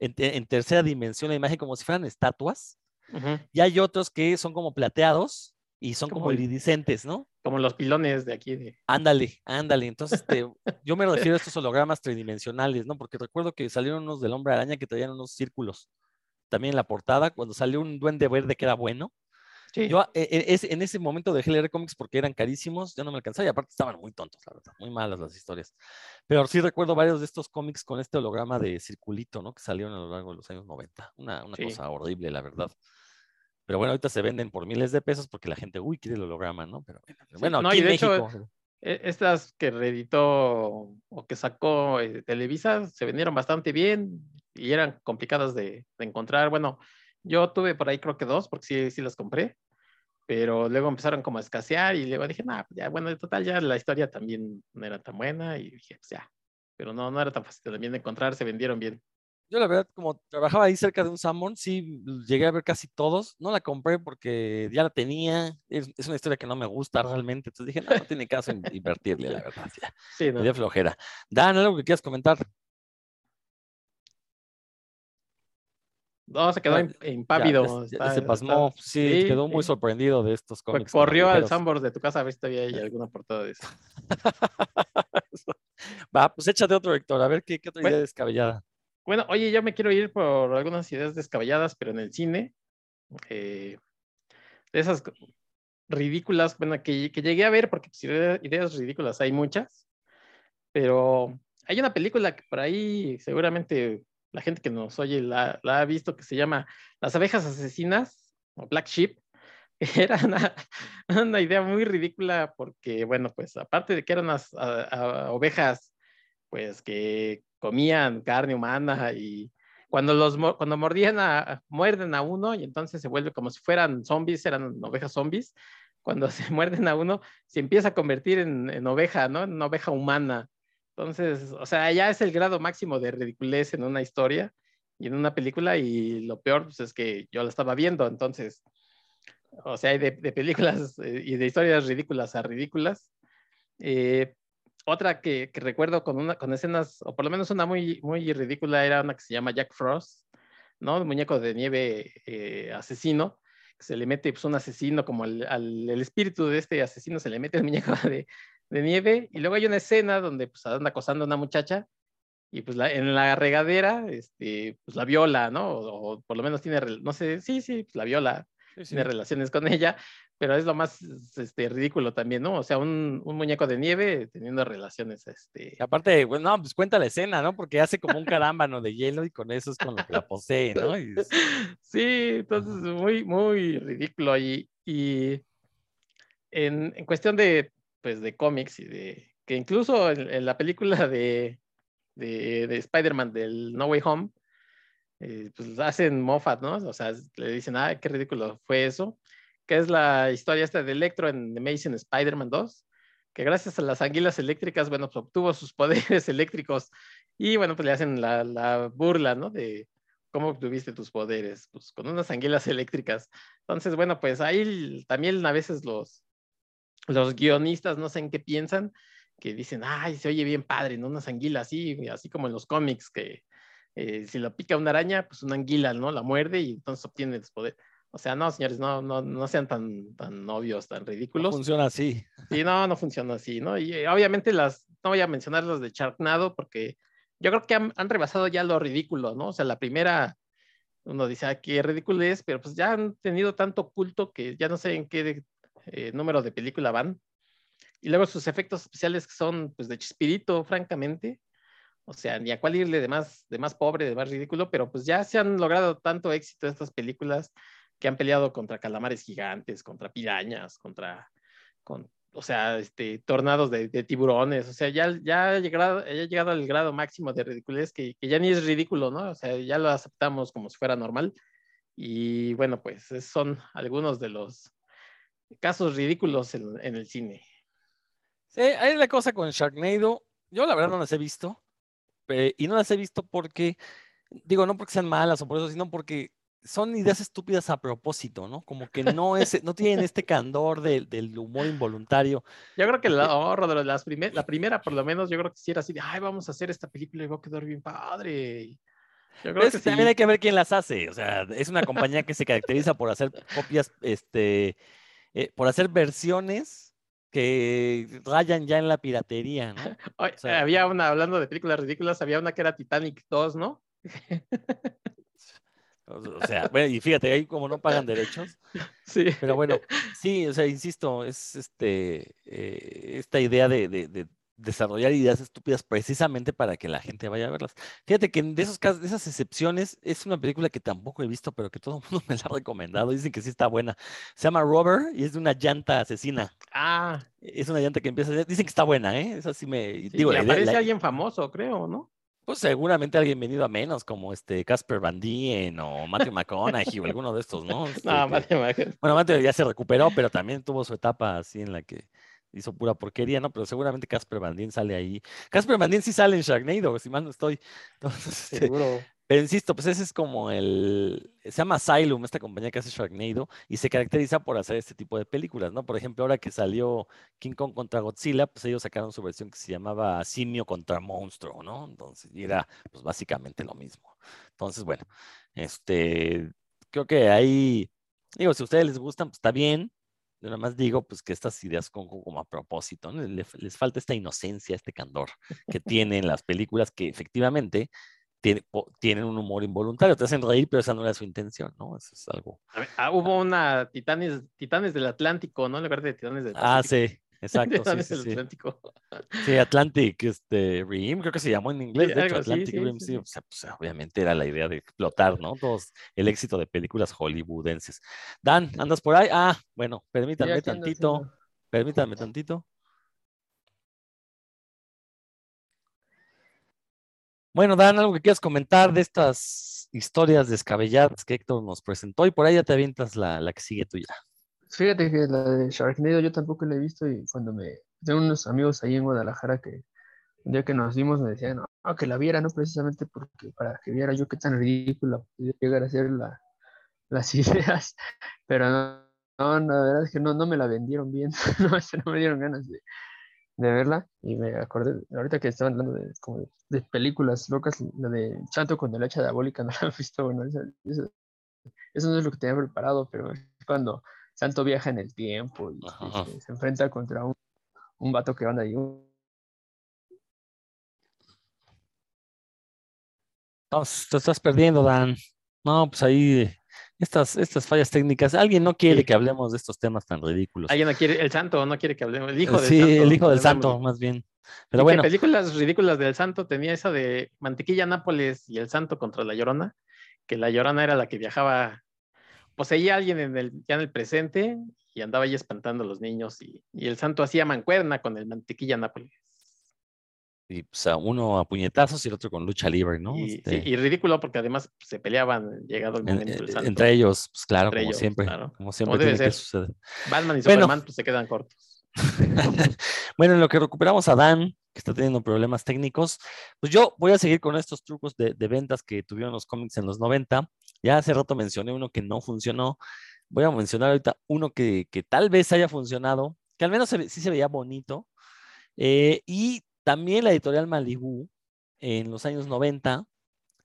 en, te- en tercera dimensión la imagen, como si fueran estatuas, y hay otros que son como plateados y son Como como iridiscentes, ¿no? Como los pilones de aquí. De... Ándale, ándale. Entonces, este, yo me refiero a estos hologramas tridimensionales, ¿no? Porque recuerdo que salieron unos del hombre araña que traían unos círculos también en la portada, cuando salió un duende verde que era bueno. Sí. Yo eh, eh, en ese momento dejé leer cómics porque eran carísimos, ya no me alcanzaba y aparte estaban muy tontos, la verdad, muy malas las historias. Pero sí recuerdo varios de estos cómics con este holograma de circulito, ¿no? Que salieron a lo largo de los años 90. Una, una Sí. cosa horrible, la verdad. Pero bueno, ahorita se venden por miles de pesos porque la gente, uy, quiere el holograma, ¿no? Pero bueno, no, aquí y en de hecho, México. E- Estas que reeditó o que sacó eh, Televisa se vendieron bastante bien y eran complicadas de, de encontrar. Bueno, yo tuve por ahí creo que dos, porque sí, sí las compré, pero luego empezaron como a escasear y luego dije, nah, ya, bueno, en total ya la historia también no era tan buena y dije, pues ya, pero no, no era tan fácil también de encontrar, se vendieron bien. Yo la verdad, como trabajaba ahí cerca de un Sanborn, sí llegué a ver casi todos. No la compré porque ya la tenía. Es, es una historia que no me gusta realmente. Entonces dije, no, no tiene caso in- invertirle, la verdad. Ya, Sí, me no. dio flojera. Dan, algo que quieras comentar. No, se quedó Ya- impávido. ya- ya está- se está- pasmó. sí, sí, quedó muy sorprendido de estos cómics. corrió al. Sambors de tu casa a ver si todavía hay alguna portada de eso. Va, pues échate otro, Héctor. A ver qué, qué otra Bueno. idea descabellada. Bueno, oye, yo me quiero ir por algunas ideas descabelladas, pero en el cine. eh, de esas ridículas, bueno, que, que llegué a ver, porque pues, idea- ideas ridículas hay muchas, pero hay una película que por ahí seguramente la gente que nos oye la, la ha visto que se llama Las abejas asesinas o Black Sheep. Era una, una idea muy ridícula porque, bueno, pues aparte de que eran unas a- a- ovejas, pues que comían carne humana y cuando los cuando mordían a, muerden a uno y entonces se vuelve como si fueran zombies, eran ovejas zombies. Cuando se muerden a uno, se empieza a convertir en, oveja, ¿no? En oveja humana. Entonces, o sea, ya es el grado máximo de ridiculez en una historia y en una película y lo peor pues, es que yo la estaba viendo, entonces, o sea, hay de, de películas eh, y de historias ridículas a ridículas. Eh, otra que, que recuerdo con, una, con escenas, o por lo menos una muy, muy ridícula, era una que se llama Jack Frost, ¿no? Un muñeco de nieve eh, asesino, se le mete pues, un asesino, como al, al- el espíritu de este asesino se le mete el muñeco de, de nieve, y luego hay una escena donde pues anda acosando a una muchacha, y pues la- en la regadera, este, pues la viola, ¿no? O, o por lo menos tiene, no sé, sí, sí, pues la viola, tiene relaciones con ella, pero es lo más este, ridículo también, ¿no? O sea, un, un muñeco de nieve teniendo relaciones, este... Aparte, bueno, no, pues cuenta la escena, ¿no? Porque hace como un carámbano de hielo y con eso es con lo que la posee, ¿no? Y Sí, entonces muy, muy ridículo. Y, y en, en cuestión de, pues, de cómics y de que incluso en, en la película de, de, de Spider-Man del No Way Home, eh, pues hacen Moffat, ¿no? O sea, le dicen, ah, qué ridículo fue eso. Que es la historia esta de Electro en Amazing Spider-Man 2, que gracias a las anguilas eléctricas, bueno, pues obtuvo sus poderes eléctricos y bueno, pues le hacen la, la burla, ¿no? De, ¿Cómo obtuviste tus poderes? Pues con unas anguilas eléctricas. Entonces, bueno, pues ahí también a veces los, los guionistas no sé en qué piensan, que dicen, ay, se oye bien padre, ¿no? Unas anguilas, así, así como en los cómics, que eh, si lo pica una araña, pues una anguila, ¿no? La muerde y entonces obtiene los poderes. O sea, no, señores, no, no, no sean tan, tan obvios, tan no ridículos. funciona así. Sí, no, no funciona así, ¿no? Y eh, obviamente las, no voy a mencionar las de Sharknado porque yo creo que han, han rebasado ya lo ridículo, ¿no? O sea, la primera, uno dice, ah, qué ridículo es, pero pues ya han tenido tanto culto que ya no sé en qué eh, número de película van. Y luego sus efectos especiales que son, pues, de chispirito, francamente. O sea, ni a cuál irle de más, de más pobre, de más ridículo, pero pues ya se han logrado tanto éxito estas películas que han peleado contra calamares gigantes, contra pirañas, contra, con, o sea, este, tornados de, tiburones, o sea, ya, ya, llegado, ya llegado al grado máximo de ridiculez que, que, ya ni es ridículo, ¿no? O sea, ya lo aceptamos como si fuera normal. Y bueno, pues son algunos de los casos ridículos en, en el cine. Sí, hay la cosa con Sharknado. Yo la verdad no las he visto. y no las he visto porque, digo, no porque sean malas o por eso, sino porque son ideas estúpidas a propósito, ¿no? Como que no es, no tienen este candor del humor involuntario. Yo creo que la, de las la primera, por lo menos, yo creo que sí era así de, ay, vamos a hacer esta película y va a quedar bien padre. Yo creo que también hay que ver quién las hace. O sea, es una compañía que se caracteriza por hacer copias, este, eh, por hacer versiones que rayan ya en la piratería, ¿no? había una, hablando de películas ridículas, había una que era Titanic 2, ¿no? O sea, bueno, y fíjate, ahí como no pagan derechos. Sí. Pero bueno, sí, o sea, insisto, es este, eh, esta idea de, desarrollar ideas estúpidas precisamente para que la gente vaya a verlas. Fíjate que de esos casos, de esas excepciones, es una película que tampoco he visto, pero que todo el mundo me la ha recomendado. Dicen que sí está buena. Se llama Rover y es de una llanta asesina. Ah. Es una llanta que empieza a... Dicen que está buena, ¿eh? Eso sí me... digo, le aparece alguien famoso, creo, ¿no? Pues seguramente alguien venido a menos, como este Casper Van Dien o Matthew McConaughey o alguno de estos, ¿no? Este, no, Matthew McConaughey. Bueno, Matthew ya se recuperó, pero también tuvo su etapa así en la que hizo pura porquería, ¿no? Pero seguramente Casper Van Dien sale ahí. Casper Van Dien sí sale en Sharknado, si mal no estoy. Entonces, este, Seguro. Pero insisto, pues ese es como el, se llama Asylum, esta compañía que hace Sharknado, y se caracteriza por hacer este tipo de películas, ¿no? Por ejemplo, ahora que salió King Kong contra Godzilla, pues ellos sacaron su versión que se llamaba Simio contra Monstruo, ¿no? Entonces, y era pues básicamente lo mismo. Entonces, bueno, este, creo que ahí, digo, si a ustedes les gustan, pues está bien. Yo nada más digo, pues que estas ideas como, como a propósito, ¿no? les, les falta esta inocencia, este candor que tienen las películas que efectivamente tienen un humor involuntario, te hacen reír, pero esa no era su intención, ¿no? Eso es algo. Ah, hubo una Titanes, Titanes del Atlántico, ¿no? En lugar de Titanes del Ah, sí, exacto. Titanes sí, del sí, Atlántico. Sí, Atlantic este, Rim, creo que se llamó en inglés, de hecho, Atlantic Rim, sí. O sea, pues, obviamente era la idea de explotar, ¿no? Todos el éxito de películas hollywoodenses. Dan, ¿andas por ahí? Ah, bueno, permítame tantito, permítame tantito. Bueno, Dan, algo que quieras comentar de estas historias descabelladas que Héctor nos presentó y por ahí ya te avientas la, la que sigue tuya. Fíjate que la de Sharknado yo tampoco la he visto y cuando me tengo unos amigos ahí en Guadalajara que un día que nos vimos me decían no, que la viera, no precisamente porque para que viera yo qué tan ridícula podía llegar a ser la, las ideas, pero no, no, la verdad es que no, no me la vendieron bien, no, no me dieron ganas de, de verla y me acordé, ahorita que estaban hablando de, como de, películas locas, la de Santo con el hacha diabólica, no la he visto, bueno, eso, eso, no es lo que tenía preparado, pero es cuando Santo viaja en el tiempo y se, enfrenta contra un, un vato que anda ahí. No, te estás perdiendo, Dan. No, pues ahí estas, estas fallas técnicas. Alguien no quiere que hablemos de estos temas tan ridículos. Alguien no quiere, el santo no quiere que hablemos, el hijo del sí, santo. el hijo del santo, más bien. Pero bueno. películas ridículas del santo tenía esa de Mantequilla Nápoles y el santo contra la llorona, que la llorona era la que viajaba, poseía a alguien en el, ya en el presente y andaba ahí espantando a los niños y, y el santo hacía mancuerna con el Mantequilla Nápoles y pues, uno a puñetazos y el otro con lucha libre, ¿no? Y, este ridículo porque además pues, se peleaban llegado el momento del santo. Entre ellos, pues claro, como siempre. Como siempre que suceder. Batman y Superman pues, se quedan cortos. bueno, en lo que recuperamos a Dan, que está teniendo problemas técnicos, pues yo voy a seguir con estos trucos de, de ventas que tuvieron los cómics en los 90. Ya hace rato mencioné uno que no funcionó. Voy a mencionar ahorita uno que, que tal vez haya funcionado, que al menos sí se veía bonito. Eh, y también la editorial Malibu, en los años 90,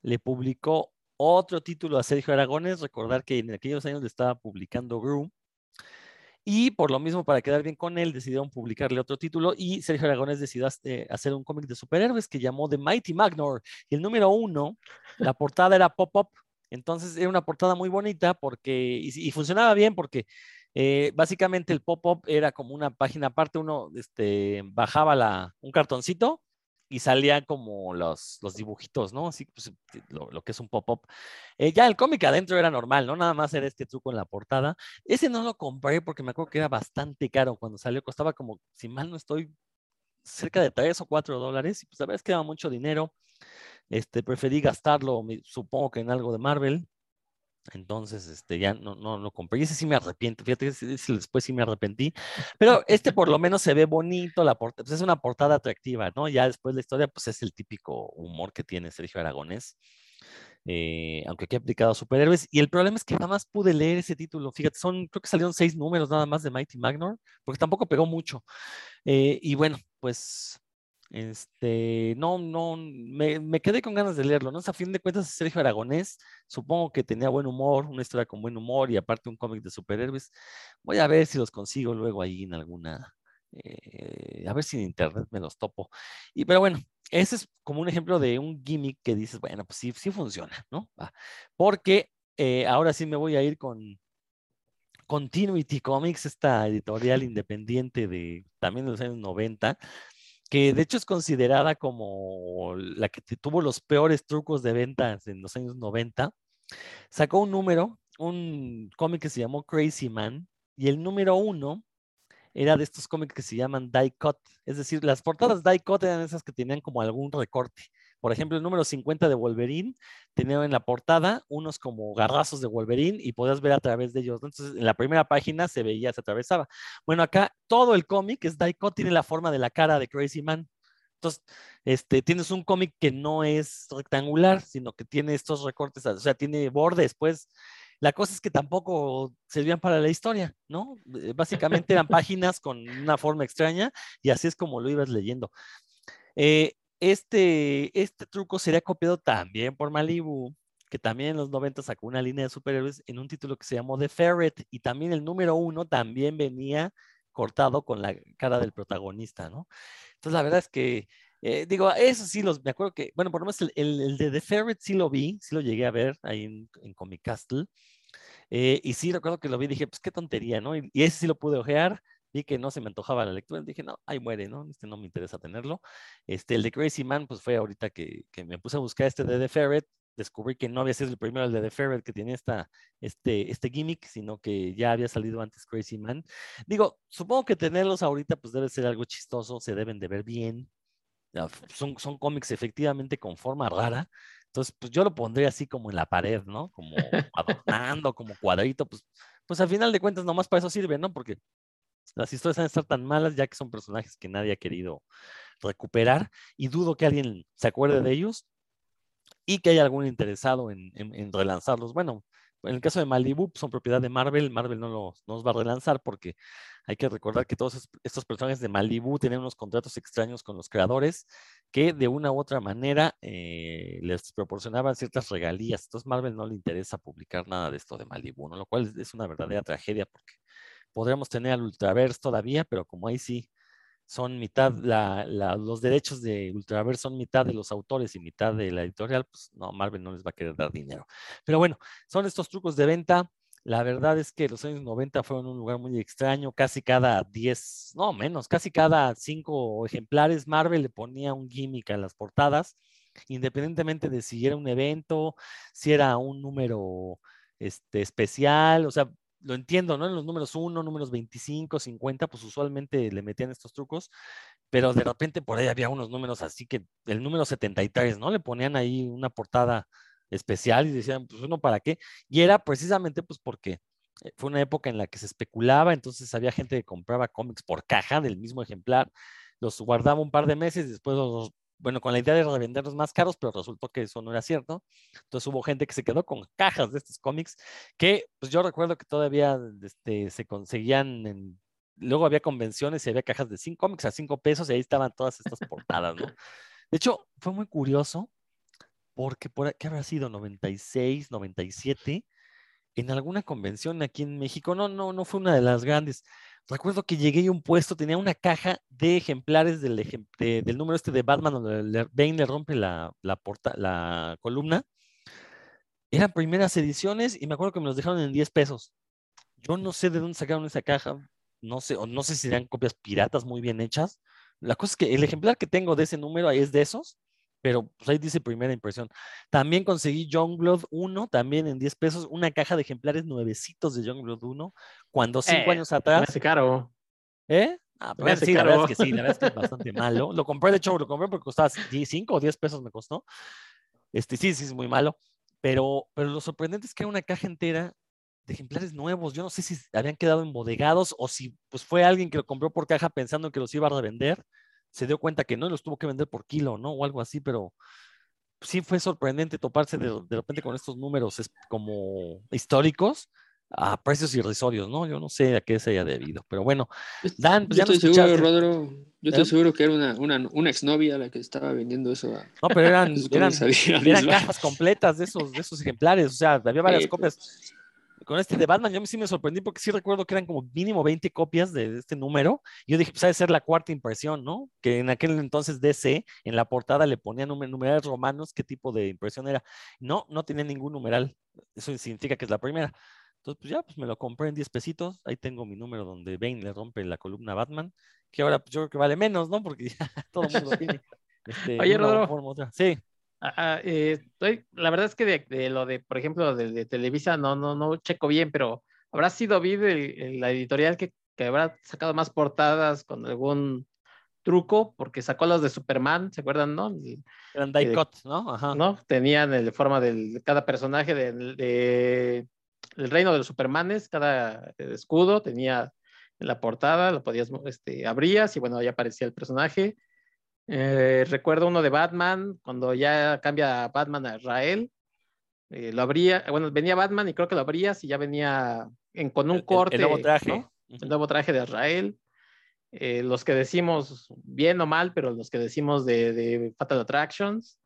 le publicó otro título a Sergio Aragones. Recordar que en aquellos años le estaba publicando Gru. Y por lo mismo, para quedar bien con él, decidieron publicarle otro título y Sergio Aragones decidió hacer un cómic de superhéroes que llamó The Mighty Magnor. Y el número uno, la portada era pop-up. Entonces era una portada muy bonita porque, y funcionaba bien porque eh, básicamente el pop-up era como una página aparte, uno este, bajaba la, un cartoncito y salía como los, los dibujitos, ¿no? Así pues, lo, lo que es un pop-up. Eh, ya el cómic adentro era normal, ¿no? Nada más era este truco en la portada. Ese no lo compré porque me acuerdo que era bastante caro cuando salió, costaba como, si mal no estoy, cerca de 3 o 4 dólares y pues a veces quedaba mucho dinero. Este, preferí gastarlo, supongo que en algo de Marvel. Entonces, este, ya no, no lo compré. Y ese sí me arrepiento. Fíjate, ese, después sí me arrepentí. Pero este por lo menos se ve bonito, la portada, pues es una portada atractiva, ¿no? Ya después la historia, pues es el típico humor que tiene Sergio Aragonés. Eh, aunque aquí ha aplicado a superhéroes. Y el problema es que nada más pude leer ese título. Fíjate, son, creo que salieron seis números nada más de Mighty Magnor, porque tampoco pegó mucho. Eh, y bueno, pues este, no, no, me, me, quedé con ganas de leerlo, ¿no? a fin de cuentas, Sergio Aragonés, supongo que tenía buen humor, una historia con buen humor y aparte un cómic de superhéroes. Voy a ver si los consigo luego ahí en alguna, eh, a ver si en internet me los topo. Y, pero bueno, ese es como un ejemplo de un gimmick que dices, bueno, pues sí, sí funciona, ¿no? Porque eh, ahora sí me voy a ir con Continuity Comics, esta editorial independiente de también de los años 90, que de hecho es considerada como la que tuvo los peores trucos de ventas en los años 90, sacó un número, un cómic que se llamó Crazy Man, y el número uno era de estos cómics que se llaman die cut, es decir, las portadas die cut eran esas que tenían como algún recorte. Por ejemplo, el número 50 de Wolverine tenía en la portada unos como garrazos de Wolverine y podías ver a través de ellos. Entonces, en la primera página se veía, se atravesaba. Bueno, acá todo el cómic es cut, tiene la forma de la cara de Crazy Man. Entonces, este, tienes un cómic que no es rectangular, sino que tiene estos recortes, o sea, tiene bordes, pues. La cosa es que tampoco servían para la historia, ¿no? Eh, básicamente eran páginas con una forma extraña y así es como lo ibas leyendo. Eh, este, este truco sería copiado también por Malibu, que también en los 90 sacó una línea de superhéroes en un título que se llamó The Ferret, y también el número uno también venía cortado con la cara del protagonista, ¿no? Entonces, la verdad es que, eh, digo, eso sí, los, me acuerdo que, bueno, por lo menos el, el, de The Ferret sí lo vi, sí lo llegué a ver ahí en, en Comic Castle, eh, y sí recuerdo que lo vi, dije, pues qué tontería, ¿no? Y, y ese sí lo pude ojear, vi que no se me antojaba la lectura, dije, no, ahí muere, ¿no? Este no me interesa tenerlo. Este, el de Crazy Man, pues fue ahorita que, que me puse a buscar este de The Ferret, descubrí que no había sido el primero el de The Ferret que tenía esta, este, este gimmick, sino que ya había salido antes Crazy Man. Digo, supongo que tenerlos ahorita pues debe ser algo chistoso, se deben de ver bien. Son, son cómics efectivamente con forma rara. Entonces, pues yo lo pondría así como en la pared, ¿no? Como adornando, como cuadrito, pues, pues al final de cuentas nomás para eso sirve, ¿no? Porque las historias van a estar tan malas ya que son personajes que nadie ha querido recuperar y dudo que alguien se acuerde de ellos y que haya algún interesado en, relanzarlos. Bueno, en el caso de Malibu son propiedad de Marvel, Marvel no los, va a relanzar porque hay que recordar que todos estos personajes de Malibu tienen unos contratos extraños con los creadores que de una u otra manera eh, les proporcionaban ciertas regalías. Entonces Marvel no le interesa publicar nada de esto de Malibu, ¿no? lo cual es una verdadera tragedia porque podríamos tener al Ultraverse todavía, pero como ahí sí son mitad, los derechos de Ultraverse son mitad de los autores y mitad de la editorial, pues no, Marvel no les va a querer dar dinero. Pero bueno, son estos trucos de venta. La verdad es que los años 90 fueron un lugar muy extraño, casi cada 10, no menos, casi cada 5 ejemplares Marvel le ponía un gimmick a las portadas, independientemente de si era un evento, si era un número este, especial, o sea, lo entiendo, ¿no? En los números 1, números 25, 50, pues usualmente le metían estos trucos, pero de repente por ahí había unos números así que el número 73, ¿no? Le ponían ahí una portada especial y decían, pues uno para qué. Y era precisamente pues porque eh, fue una época en la que se especulaba, entonces había gente que compraba cómics por caja del mismo ejemplar, los guardaba un par de meses, después los bueno, con la idea de revenderlos más caros, pero resultó que eso no era cierto. Entonces hubo gente que se quedó con cajas de estos cómics que, pues yo recuerdo que todavía este, se conseguían en... Luego había convenciones y había cajas de cinco cómics a cinco pesos y ahí estaban todas estas portadas, ¿no? De hecho, fue muy curioso porque, por, ¿qué habrá sido? 96, 97, en alguna convención aquí en México, no, no, no fue una de las grandes, Recuerdo que llegué a un puesto, tenía una caja de ejemplares del, número este de Batman, donde Bane le rompe la, la, la columna. Eran primeras ediciones y me acuerdo que me los dejaron en 10 pesos. Yo no sé de dónde sacaron esa caja, no sé, o no sé si eran copias piratas muy bien hechas, La cosa es que el ejemplar que tengo de ese número es de esos, pero pues ahí dice primera impresión. También conseguí Youngblood 1, también en 10 pesos, una caja de ejemplares nuevecitos de Youngblood 1, cuando cinco Eh, años Me atrás. hace caro. ¿Eh? Ah, me bueno, hace sí, la verdad caro. es que sí, la verdad es que es bastante malo. Lo compré, de hecho, lo compré porque costaba 5 o 10 pesos me costó. Este, sí, sí, es muy malo. Pero, pero lo sorprendente es que era una caja entera de ejemplares nuevos. Yo no sé si habían quedado embodegados o si pues fue alguien que lo compró por caja pensando que los iba a revender. Se dio cuenta que no los tuvo que vender por kilo, ¿no? O algo así, pero sí fue sorprendente toparse de, de repente con estos números es- como históricos a precios irrisorios, ¿no? Yo no sé a qué se haya debido, pero bueno, Dan, pues Yo ya estoy seguro. Rodro, yo estoy ¿Eh? seguro que era una, una, una exnovia la que estaba vendiendo eso a No, pero eran, eran, eran cajas completas de esos, de esos ejemplares, o sea, había varias Sí, copias. Con este de Batman, yo sí me sorprendí porque sí recuerdo que eran como mínimo 20 copias de este número. Yo dije, pues ha de ser la cuarta impresión, ¿no? Que en aquel entonces DC, en la portada le ponían numer- numerales romanos, qué tipo de impresión era. No, no tenía ningún numeral. Eso significa que es la primera. Entonces, pues ya, pues me lo compré en 10 pesitos. Ahí tengo mi número donde Bane le rompe la columna a Batman, que ahora pues, yo creo que vale menos, ¿no? Porque ya todo el mundo tiene. Este, Oye, otra. Sí. Ah, ah, eh, estoy- la verdad es que de, de lo de, por ejemplo, de, de Televisa no, no, no checo bien, pero habrá sido Vid el- el- la editorial que, que habrá sacado más portadas con algún truco, porque sacó las de Superman, ¿se acuerdan, no? El- die cut, ¿no? Ajá. ¿no? Tenían el forma del- de cada personaje del de, el reino de los Supermanes, cada eh, escudo tenía en la portada, lo podías, este, abrías y bueno, ya aparecía el personaje. Eh, recuerdo uno de Batman, cuando ya cambia Batman a Israel, eh, lo abría, bueno, venía Batman y creo que lo abrías y ya venía en, con un El- corte. El, nuevo traje. ¿no? el nuevo traje de Israel. eh, los que decimos bien o mal, pero los que decimos de, de Fatal Attractions.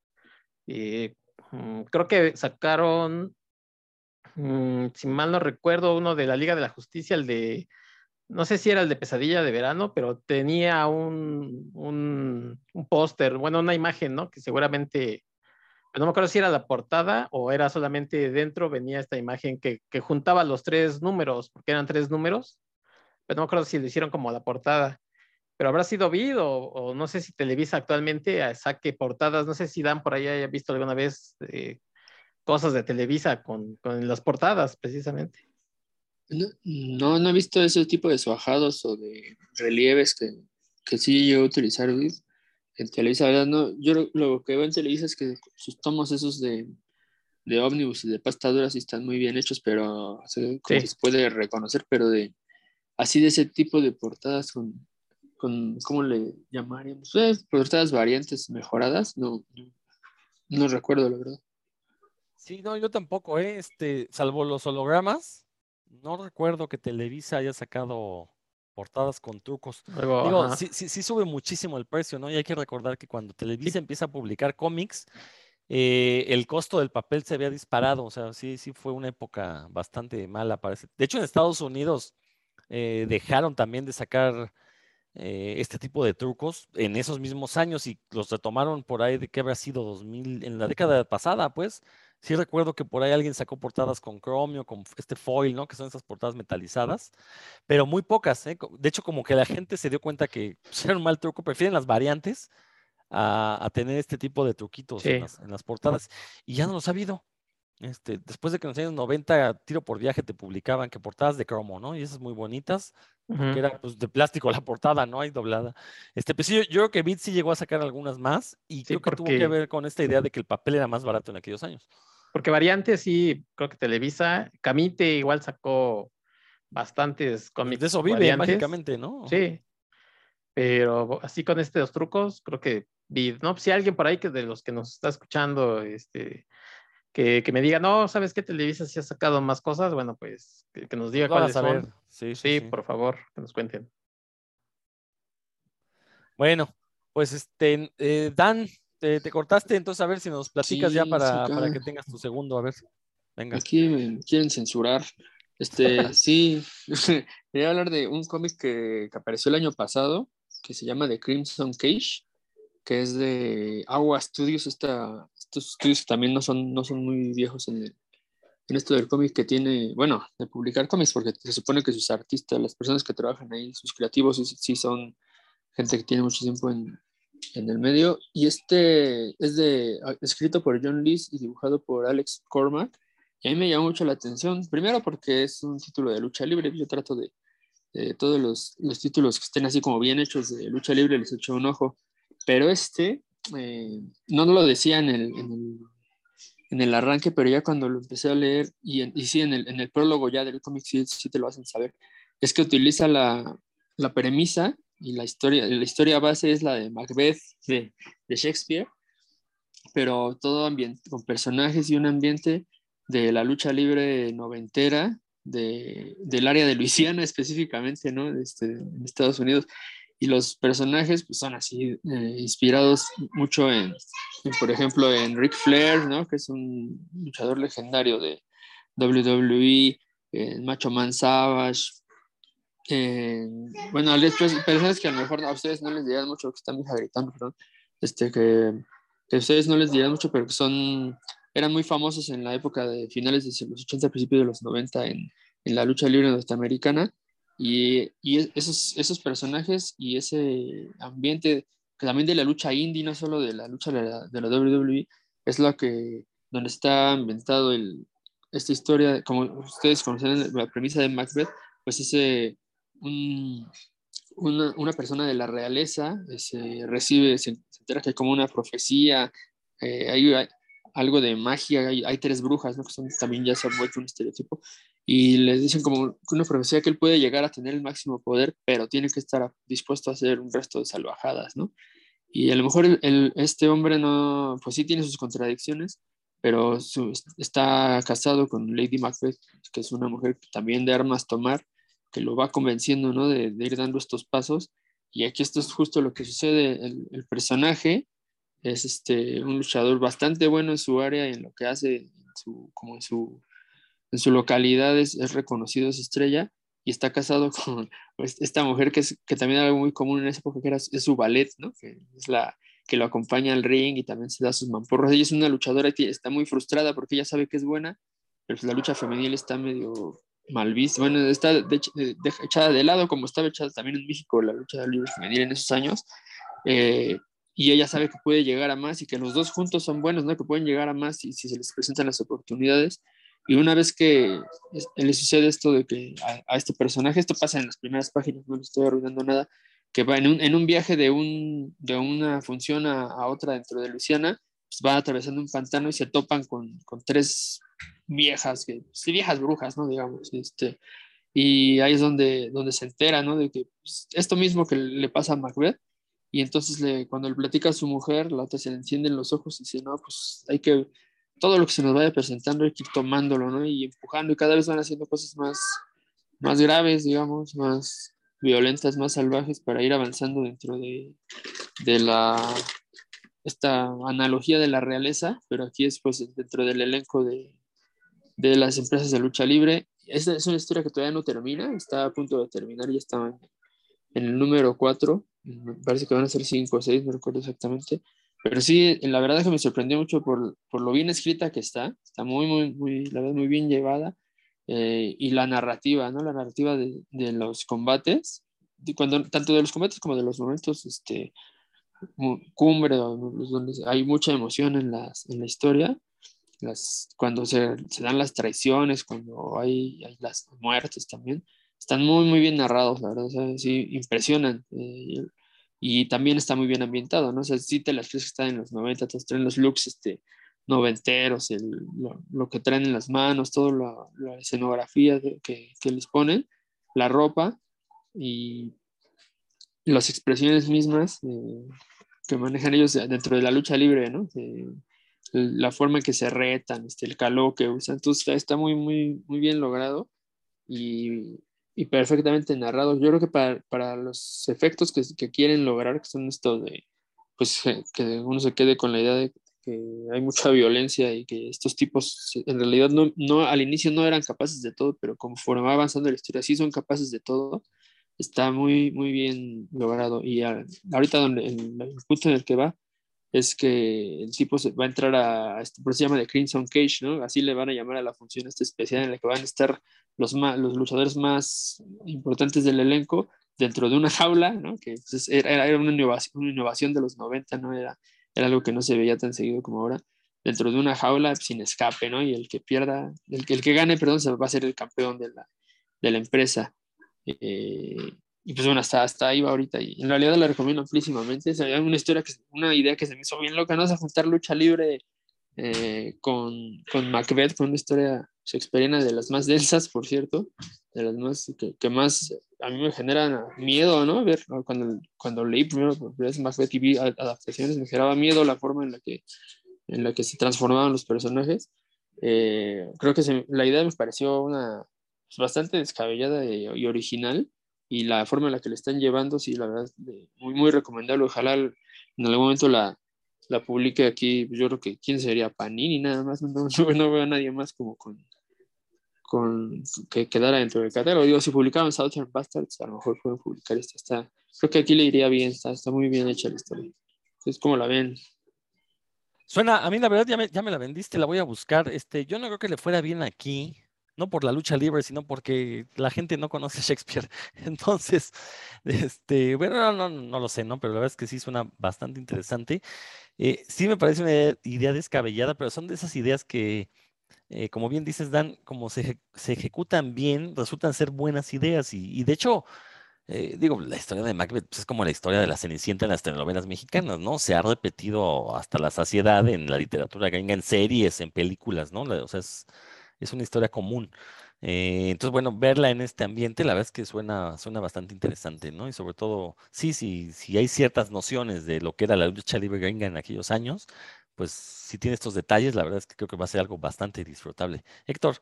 eh, mm, creo que sacaron, mm, si mal no recuerdo, uno de la Liga de la Justicia, el de, no sé si era el de Pesadilla de Verano, pero tenía un, un, un póster, bueno, una imagen, ¿no? Que seguramente, no me acuerdo si era la portada o era solamente dentro, venía esta imagen que, que juntaba los tres números, porque eran tres números pero no me acuerdo si lo hicieron como la portada. Pero habrá sido Vid o, no sé si Televisa actualmente eh, saque portadas, no sé si Dan por ahí haya visto alguna vez eh, cosas de Televisa con, con las portadas, precisamente. No, no, no he visto ese tipo de suajados o de relieves que, que sí llegó a utilizar en Televisa. verdad, no, yo lo, que veo en Televisa es que sus tomos esos de, de ómnibus y de pasta dura sí están muy bien hechos, pero o sea, como Sí. que se puede reconocer, pero de así de ese tipo de portadas con, con ¿cómo le llamaríamos? Pues, portadas variantes mejoradas, no, no, no recuerdo la verdad. Sí, no, yo tampoco, ¿eh? Este, salvo los hologramas, no recuerdo que Televisa haya sacado portadas con trucos. Luego, Digo, sí, sí sube muchísimo el precio, ¿no? Y hay que recordar que cuando Televisa empieza a publicar cómics, eh, el costo del papel se había disparado, o sea, sí, sí fue una época bastante mala, parece. De hecho, en Estados Unidos eh, dejaron también de sacar eh, este tipo de trucos en esos mismos años y los retomaron por ahí de que habrá sido 2000, en la década pasada, pues. Sí recuerdo que por ahí alguien sacó portadas con cromio, con este foil, ¿no? Que son esas portadas metalizadas, pero muy pocas, ¿eh? De hecho, como que la gente se dio cuenta que pues, era un mal truco, prefieren las variantes a, a tener este tipo de truquitos en las, en las portadas. Y ya no los ha habido. Este, después de que en los años 90, tiro por viaje, te publicaban que portadas de cromo, ¿no? Y esas muy bonitas, Ujú. que era pues de plástico la portada, ¿no? Hay doblada. Este, pues sí, yo, yo creo que Beat sí llegó a sacar algunas más y Sí, creo que tuvo que porque- ver con esta idea de que el papel era más barato en aquellos años. Porque variantes, sí, creo que Televisa, Camite igual sacó bastantes cómics. De eso vive, variantes. mágicamente, ¿no? Sí. Pero así con estos trucos, creo que Vid, ¿no? Si alguien por ahí que de los que nos está escuchando, este, que, que me diga, no, ¿sabes qué? Televisa sí ha sacado más cosas, bueno, pues que, que nos diga Lo van a cuáles saber. son. Sí, sí, por favor, que nos cuenten. Bueno, pues este, eh, Dan, te, te cortaste, entonces a ver si nos platicas ya para, sí, para que tengas tu segundo, a ver. Venga. Aquí me quieren censurar. Este, sí, quería hablar de un cómic que, que apareció el año pasado, que se llama The Crimson Cage, que es de Agua Studios, esta, estos que también no son, no son muy viejos en, el- en esto del cómic que tiene, bueno, de publicar cómics, porque se supone que sus artistas, las personas que trabajan ahí, sus creativos, sí, sí son gente que tiene mucho tiempo en, en el medio. Y este es de, escrito por John Lees y dibujado por Alex Cormack. Y a mí me llamó mucho la atención, primero porque es un título de lucha libre. Yo trato de, de todos los, los, títulos que estén así como bien hechos de lucha libre, les echo un ojo. Pero este, eh, no lo decía en el, en el, arranque, pero ya cuando lo empecé a leer, y, y sí, en el, prólogo ya del cómic sí, sí, te lo hacen saber, es que utiliza la, la premisa y la historia, la historia base es la de Macbeth de, de Shakespeare, pero todo ambiente, con personajes y un ambiente de la lucha libre noventera, de, del área de Luisiana específicamente, ¿no? Este, en Estados Unidos. Y los personajes pues, son así, eh, inspirados mucho en, en, por ejemplo, en Ric Flair, ¿no? Que es un luchador legendario de WWE, en Macho Man Savage, eh, bueno, después, personas que a lo mejor a ustedes no les dirán mucho, que están gritando, perdón, este, que, que, ustedes no les dirán mucho, pero que son, eran muy famosos en la época de finales de los 80, principios de los 90 en, en la lucha libre norteamericana. Y, y, esos, esos personajes y ese ambiente, que también de la lucha indie, no solo de la lucha de la, de la WWE, es lo que, donde está inventado el, esta historia, como ustedes conocen la premisa de Macbeth, pues ese un, una, una, persona de la realeza se recibe, se, se, entera que hay como una profecía, eh, hay, hay, algo de magia, hay, hay, tres brujas, ¿no? que son, también ya se han vuelto un estereotipo, y les dicen como una profecía que él puede llegar a tener el máximo poder, pero tiene que estar dispuesto a hacer un resto de salvajadas, ¿no? Y a lo mejor el, el, este hombre no, pues sí tiene sus contradicciones, pero su, está casado con Lady Macbeth, que es una mujer también de armas tomar, que lo va convenciendo, ¿no? De, de, ir dando estos pasos. Y aquí esto es justo lo que sucede. El, el, personaje es este, un luchador bastante bueno en su área y en lo que hace, en su, como en su, en su localidad es, reconocido, es estrella, y está casado con pues, esta mujer que, es, que también era muy común en esa época, que era, es su ballet, ¿no? Que es la que lo acompaña al ring y también se da sus mamporros. Ella es una luchadora y está muy frustrada porque ella sabe que es buena, pero pues la lucha femenil está medio mal vista, bueno, está de, de, de, echada de lado, como estaba echada también en México la lucha libre femenil en esos años, eh, y ella sabe que puede llegar a más y que los dos juntos son buenos, ¿no? Que pueden llegar a más y si se les presentan las oportunidades. Y una vez que le sucede esto de que a, a este personaje, esto pasa en las primeras páginas, no le estoy arruinando nada, que va en un, en un viaje de, un, de una función a, a otra dentro de Luisiana, pues va atravesando un pantano y se topan con, con tres viejas, que, sí, viejas brujas, ¿no? Digamos, este, y ahí es donde, donde se entera, ¿no? De que pues, esto mismo que le pasa a Macbeth, y entonces le, cuando le platica a su mujer, la otra se le encienden los ojos y dice, no, pues hay que, todo lo que se nos vaya presentando hay que ir tomándolo, ¿no? Y empujando, y cada vez van haciendo cosas más, más graves, digamos, más violentas, más salvajes para ir avanzando dentro de, de la esta analogía de la realeza, pero aquí es pues dentro del elenco de, de las empresas de lucha libre. Esta es una historia que todavía no termina, está a punto de terminar, ya está en, en el número 4, me parece que van a ser 5 o 6, no recuerdo exactamente, pero sí, la verdad es que me sorprendió mucho por, por lo bien escrita que está, está muy, muy, muy, la verdad, muy bien llevada, eh, y la narrativa, ¿no? La narrativa de, de los combates, de cuando, tanto de los combates como de los momentos, este, cumbre, donde hay mucha emoción en, las, en la historia, las, cuando se, se, dan las traiciones, cuando hay, hay, las muertes también, están muy, muy bien narrados, la verdad, sí, impresionan. Eh, y también está muy bien ambientado, ¿no? O sea, sí te las que están en los 90, te traen los looks este, noventeros, el, lo, lo, que traen en las manos, toda la, escenografía que, que, les ponen, la ropa y las expresiones mismas eh, que manejan ellos dentro de la lucha libre, ¿no? Eh, la forma en que se retan, este, el calor que usan, entonces está, muy, muy, muy bien logrado y, y perfectamente narrado. Yo creo que para, para los efectos que, que, quieren lograr, que son esto de, pues, que uno se quede con la idea de que hay mucha violencia y que estos tipos en realidad no, no al inicio no eran capaces de todo, pero conforme va avanzando la historia sí son capaces de todo, está muy, muy bien logrado. Y a, ahorita donde, en el punto en el que va, es que el tipo va a entrar a, este, por eso se llama de Crimson Cage, ¿no? Así le van a llamar a la función esta especial en la que van a estar los, los luchadores más importantes del elenco dentro de una jaula, ¿no? Que pues, era, era una, innovación, una innovación de los 90, ¿no? Era, era algo que no se veía tan seguido como ahora, dentro de una jaula sin escape, ¿no? Y el que pierda, el, el que gane, perdón, se va a ser el campeón de la, de la empresa. Eh, y pues bueno, hasta, hasta ahí va ahorita. Y en realidad la recomiendo amplísimamente. Es una historia, que, una idea que se me hizo bien loca, ¿no? Es juntar lucha libre eh, con, con Macbeth, con una historia shakespeariana de las más densas, por cierto, de las más que, que más a mí me generan miedo, ¿no? Ver, cuando, cuando leí primero Macbeth y vi adaptaciones, me generaba miedo la forma en la que, en la que se transformaban los personajes. Eh, creo que la idea me pareció una pues, bastante descabellada y, original y la forma en la que le están llevando, sí, la verdad, muy, muy recomendable. Ojalá en algún momento la, la publique aquí. Yo creo que quién sería Panini, nada más. No, no, no veo a nadie más como con, con que quedara dentro del catálogo. Digo, si publicaban Southern Bastards, a lo mejor pueden publicar esta. Está, creo que aquí le iría bien, está, está muy bien hecha la historia. Entonces, ¿cómo la ven? Suena, a mí la verdad ya me, ya me la vendiste, la voy a buscar. Este, yo no creo que le fuera bien aquí, no por la lucha libre, sino porque la gente no conoce a Shakespeare. Entonces, este, bueno, no, no, no lo sé, ¿no? Pero la verdad es que sí suena bastante interesante. Eh, sí me parece una idea descabellada, pero son de esas ideas que, eh, como bien dices, Dan, como se, se, ejecutan bien, resultan ser buenas ideas. Y, de hecho, eh, digo, la historia de Macbeth pues, es como la historia de la Cenicienta en las telenovelas mexicanas, ¿no? Se ha repetido hasta la saciedad en la literatura gringa, en series, en películas, ¿no? O sea, es, es una historia común. Eh, entonces, bueno, verla en este ambiente, la verdad es que suena, suena bastante interesante, ¿no? Y sobre todo, sí, sí, si hay ciertas nociones de lo que era la lucha libre gringa en aquellos años, pues si tiene estos detalles, la verdad es que creo que va a ser algo bastante disfrutable. Héctor.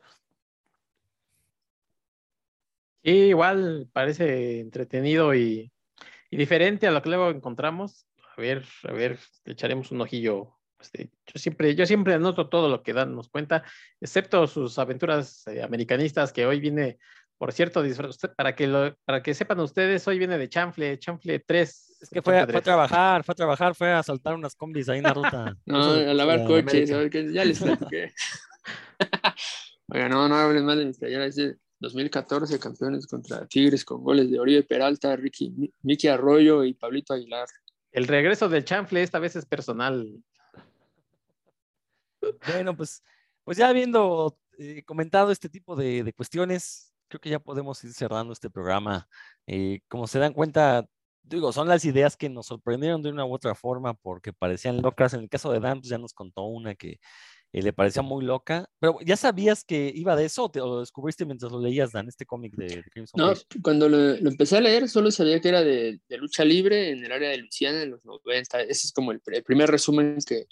Sí, igual parece entretenido y, diferente a lo que luego encontramos. A ver, a ver, le echaremos un ojillo. Este, yo siempre, yo siempre anoto todo lo que Dan nos cuenta, excepto sus aventuras eh, americanistas, que hoy viene por cierto, para que, para que sepan ustedes, hoy viene de Chanfle, Chanfle 3. Es que fue, a trabajar, fue a trabajar, fue a saltar unas combis ahí en la ruta. no, a lavar coches, a ver qué, ya les platiqué. Oiga, no, no hablen más de mis talleres. de 2014, campeones contra Tigres con goles de Oribe Peralta, Ricky, Miki Arroyo y Pablito Aguilar. El regreso del Chanfle esta vez es personal. Bueno, pues, pues ya habiendo eh, comentado este tipo de, de cuestiones, creo que ya podemos ir cerrando este programa. Eh, como se dan cuenta, digo, son las ideas que nos sorprendieron de una u otra forma porque parecían locas. En el caso de Dan, pues ya nos contó una que eh, le parecía muy loca. Pero ¿ya sabías que iba de eso o, te, lo descubriste mientras lo leías, Dan, este cómic de, Crimson No, cuando lo, empecé a leer solo sabía que era de, lucha libre en el área de Luisiana en los 90. Ese es como el, primer resumen que,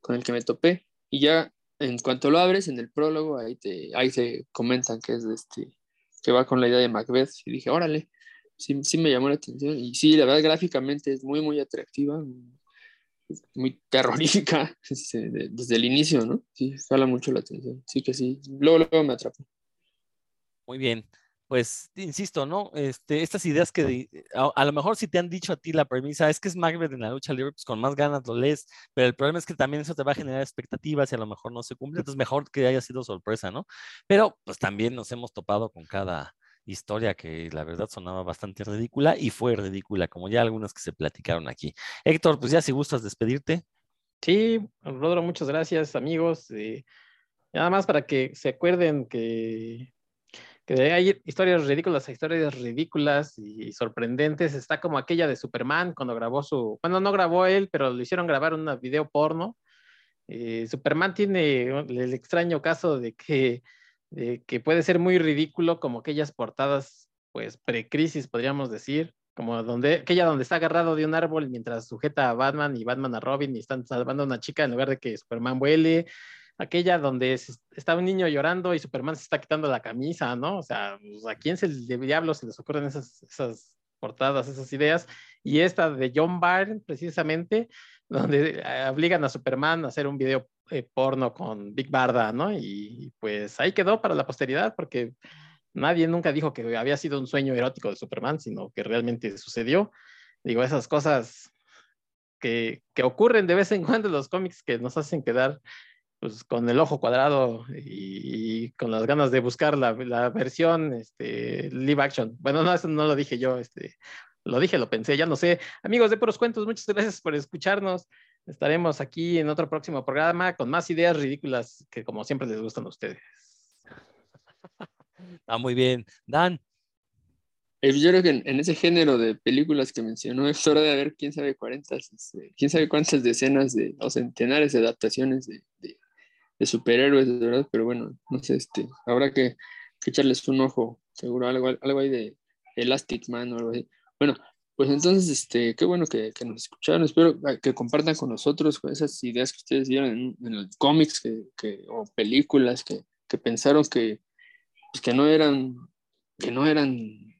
con el que me topé. Y ya en cuanto lo abres en el prólogo, ahí te, ahí te comentan que es de este que va con la idea de Macbeth. Y dije, órale, sí, sí me llamó la atención. Y sí, la verdad, gráficamente es muy, muy atractiva, muy terrorífica desde, el inicio, ¿no? Sí, jala mucho la atención. Sí que sí, luego, luego me atrapó. Muy bien pues, insisto, ¿no? Este, estas ideas que a, lo mejor si te han dicho a ti la premisa es que es Macbeth en la lucha libre, pues con más ganas lo lees, pero el problema es que también eso te va a generar expectativas y a lo mejor no se cumple, entonces mejor que haya sido sorpresa, ¿no? Pero pues también nos hemos topado con cada historia que la verdad sonaba bastante ridícula y fue ridícula, como ya algunas que se platicaron aquí. Héctor, pues ya si gustas despedirte. Sí, Rodro, muchas gracias, amigos. Eh, nada más para que se acuerden que hay historias ridículas, historias ridículas y sorprendentes. Está como aquella de Superman cuando grabó su, bueno, no grabó él, pero lo hicieron grabar un video porno. Eh, Superman tiene el extraño caso de que, de que puede ser muy ridículo como aquellas portadas, pues, precrisis, podríamos decir, como donde, aquella donde está agarrado de un árbol mientras sujeta a Batman y Batman a Robin y están salvando a una chica en lugar de que Superman vuele, aquella donde está un niño llorando y Superman se está quitando la camisa, ¿no? O sea, pues, ¿a quién se de diablo se les ocurren esas, esas portadas, esas ideas? Y esta de John Byrne, precisamente, donde eh, obligan a Superman a hacer un video eh, porno con Big Barda, ¿no? Y, pues ahí quedó para la posteridad, porque nadie nunca dijo que había sido un sueño erótico de Superman, sino que realmente sucedió. Digo, esas cosas que, que ocurren de vez en cuando en los cómics que nos hacen quedar pues con el ojo cuadrado y, con las ganas de buscar la, versión este, live action. Bueno, no, eso no lo dije yo, este, lo dije, lo pensé, ya no sé. Amigos de Puros Cuentos, muchas gracias por escucharnos. Estaremos aquí en otro próximo programa con más ideas ridículas que como siempre les gustan a ustedes. Ah, muy bien. Dan. Eh, yo creo que en, ese género de películas que mencionó es hora de haber quién sabe cuántas, este, quién sabe cuántas decenas de, o centenares de adaptaciones de, de superhéroes, ¿verdad? Pero bueno, no sé, este, habrá que, echarles un ojo, seguro algo, algo ahí de Elastic Man o algo así. Bueno, pues entonces, este, qué bueno que, nos escucharon. Espero que compartan con nosotros esas ideas que ustedes vieron en, los cómics que, o películas que, pensaron que, pues, que no eran, que no eran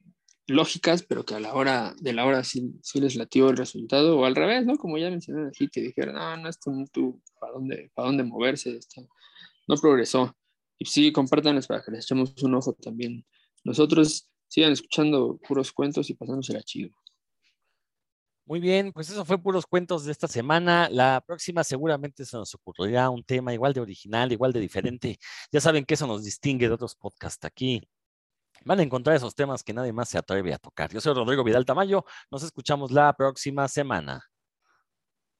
lógicas, pero que a la hora de la hora sí, sí les latió el resultado, o al revés, ¿no? Como ya mencioné aquí, que dijeron, no, no, esto no, tú, ¿para dónde, para dónde moverse? No progresó. Y sí, compártanlos para que les echemos un ojo también. Nosotros sigan escuchando puros cuentos y pasándosela chido. Muy bien, pues eso fue puros cuentos de esta semana. La próxima seguramente se nos ocurrirá un tema igual de original, igual de diferente. Ya saben que eso nos distingue de otros podcasts aquí van a encontrar esos temas que nadie más se atreve a tocar. Yo soy Rodrigo Vidal Tamayo, nos escuchamos la próxima semana.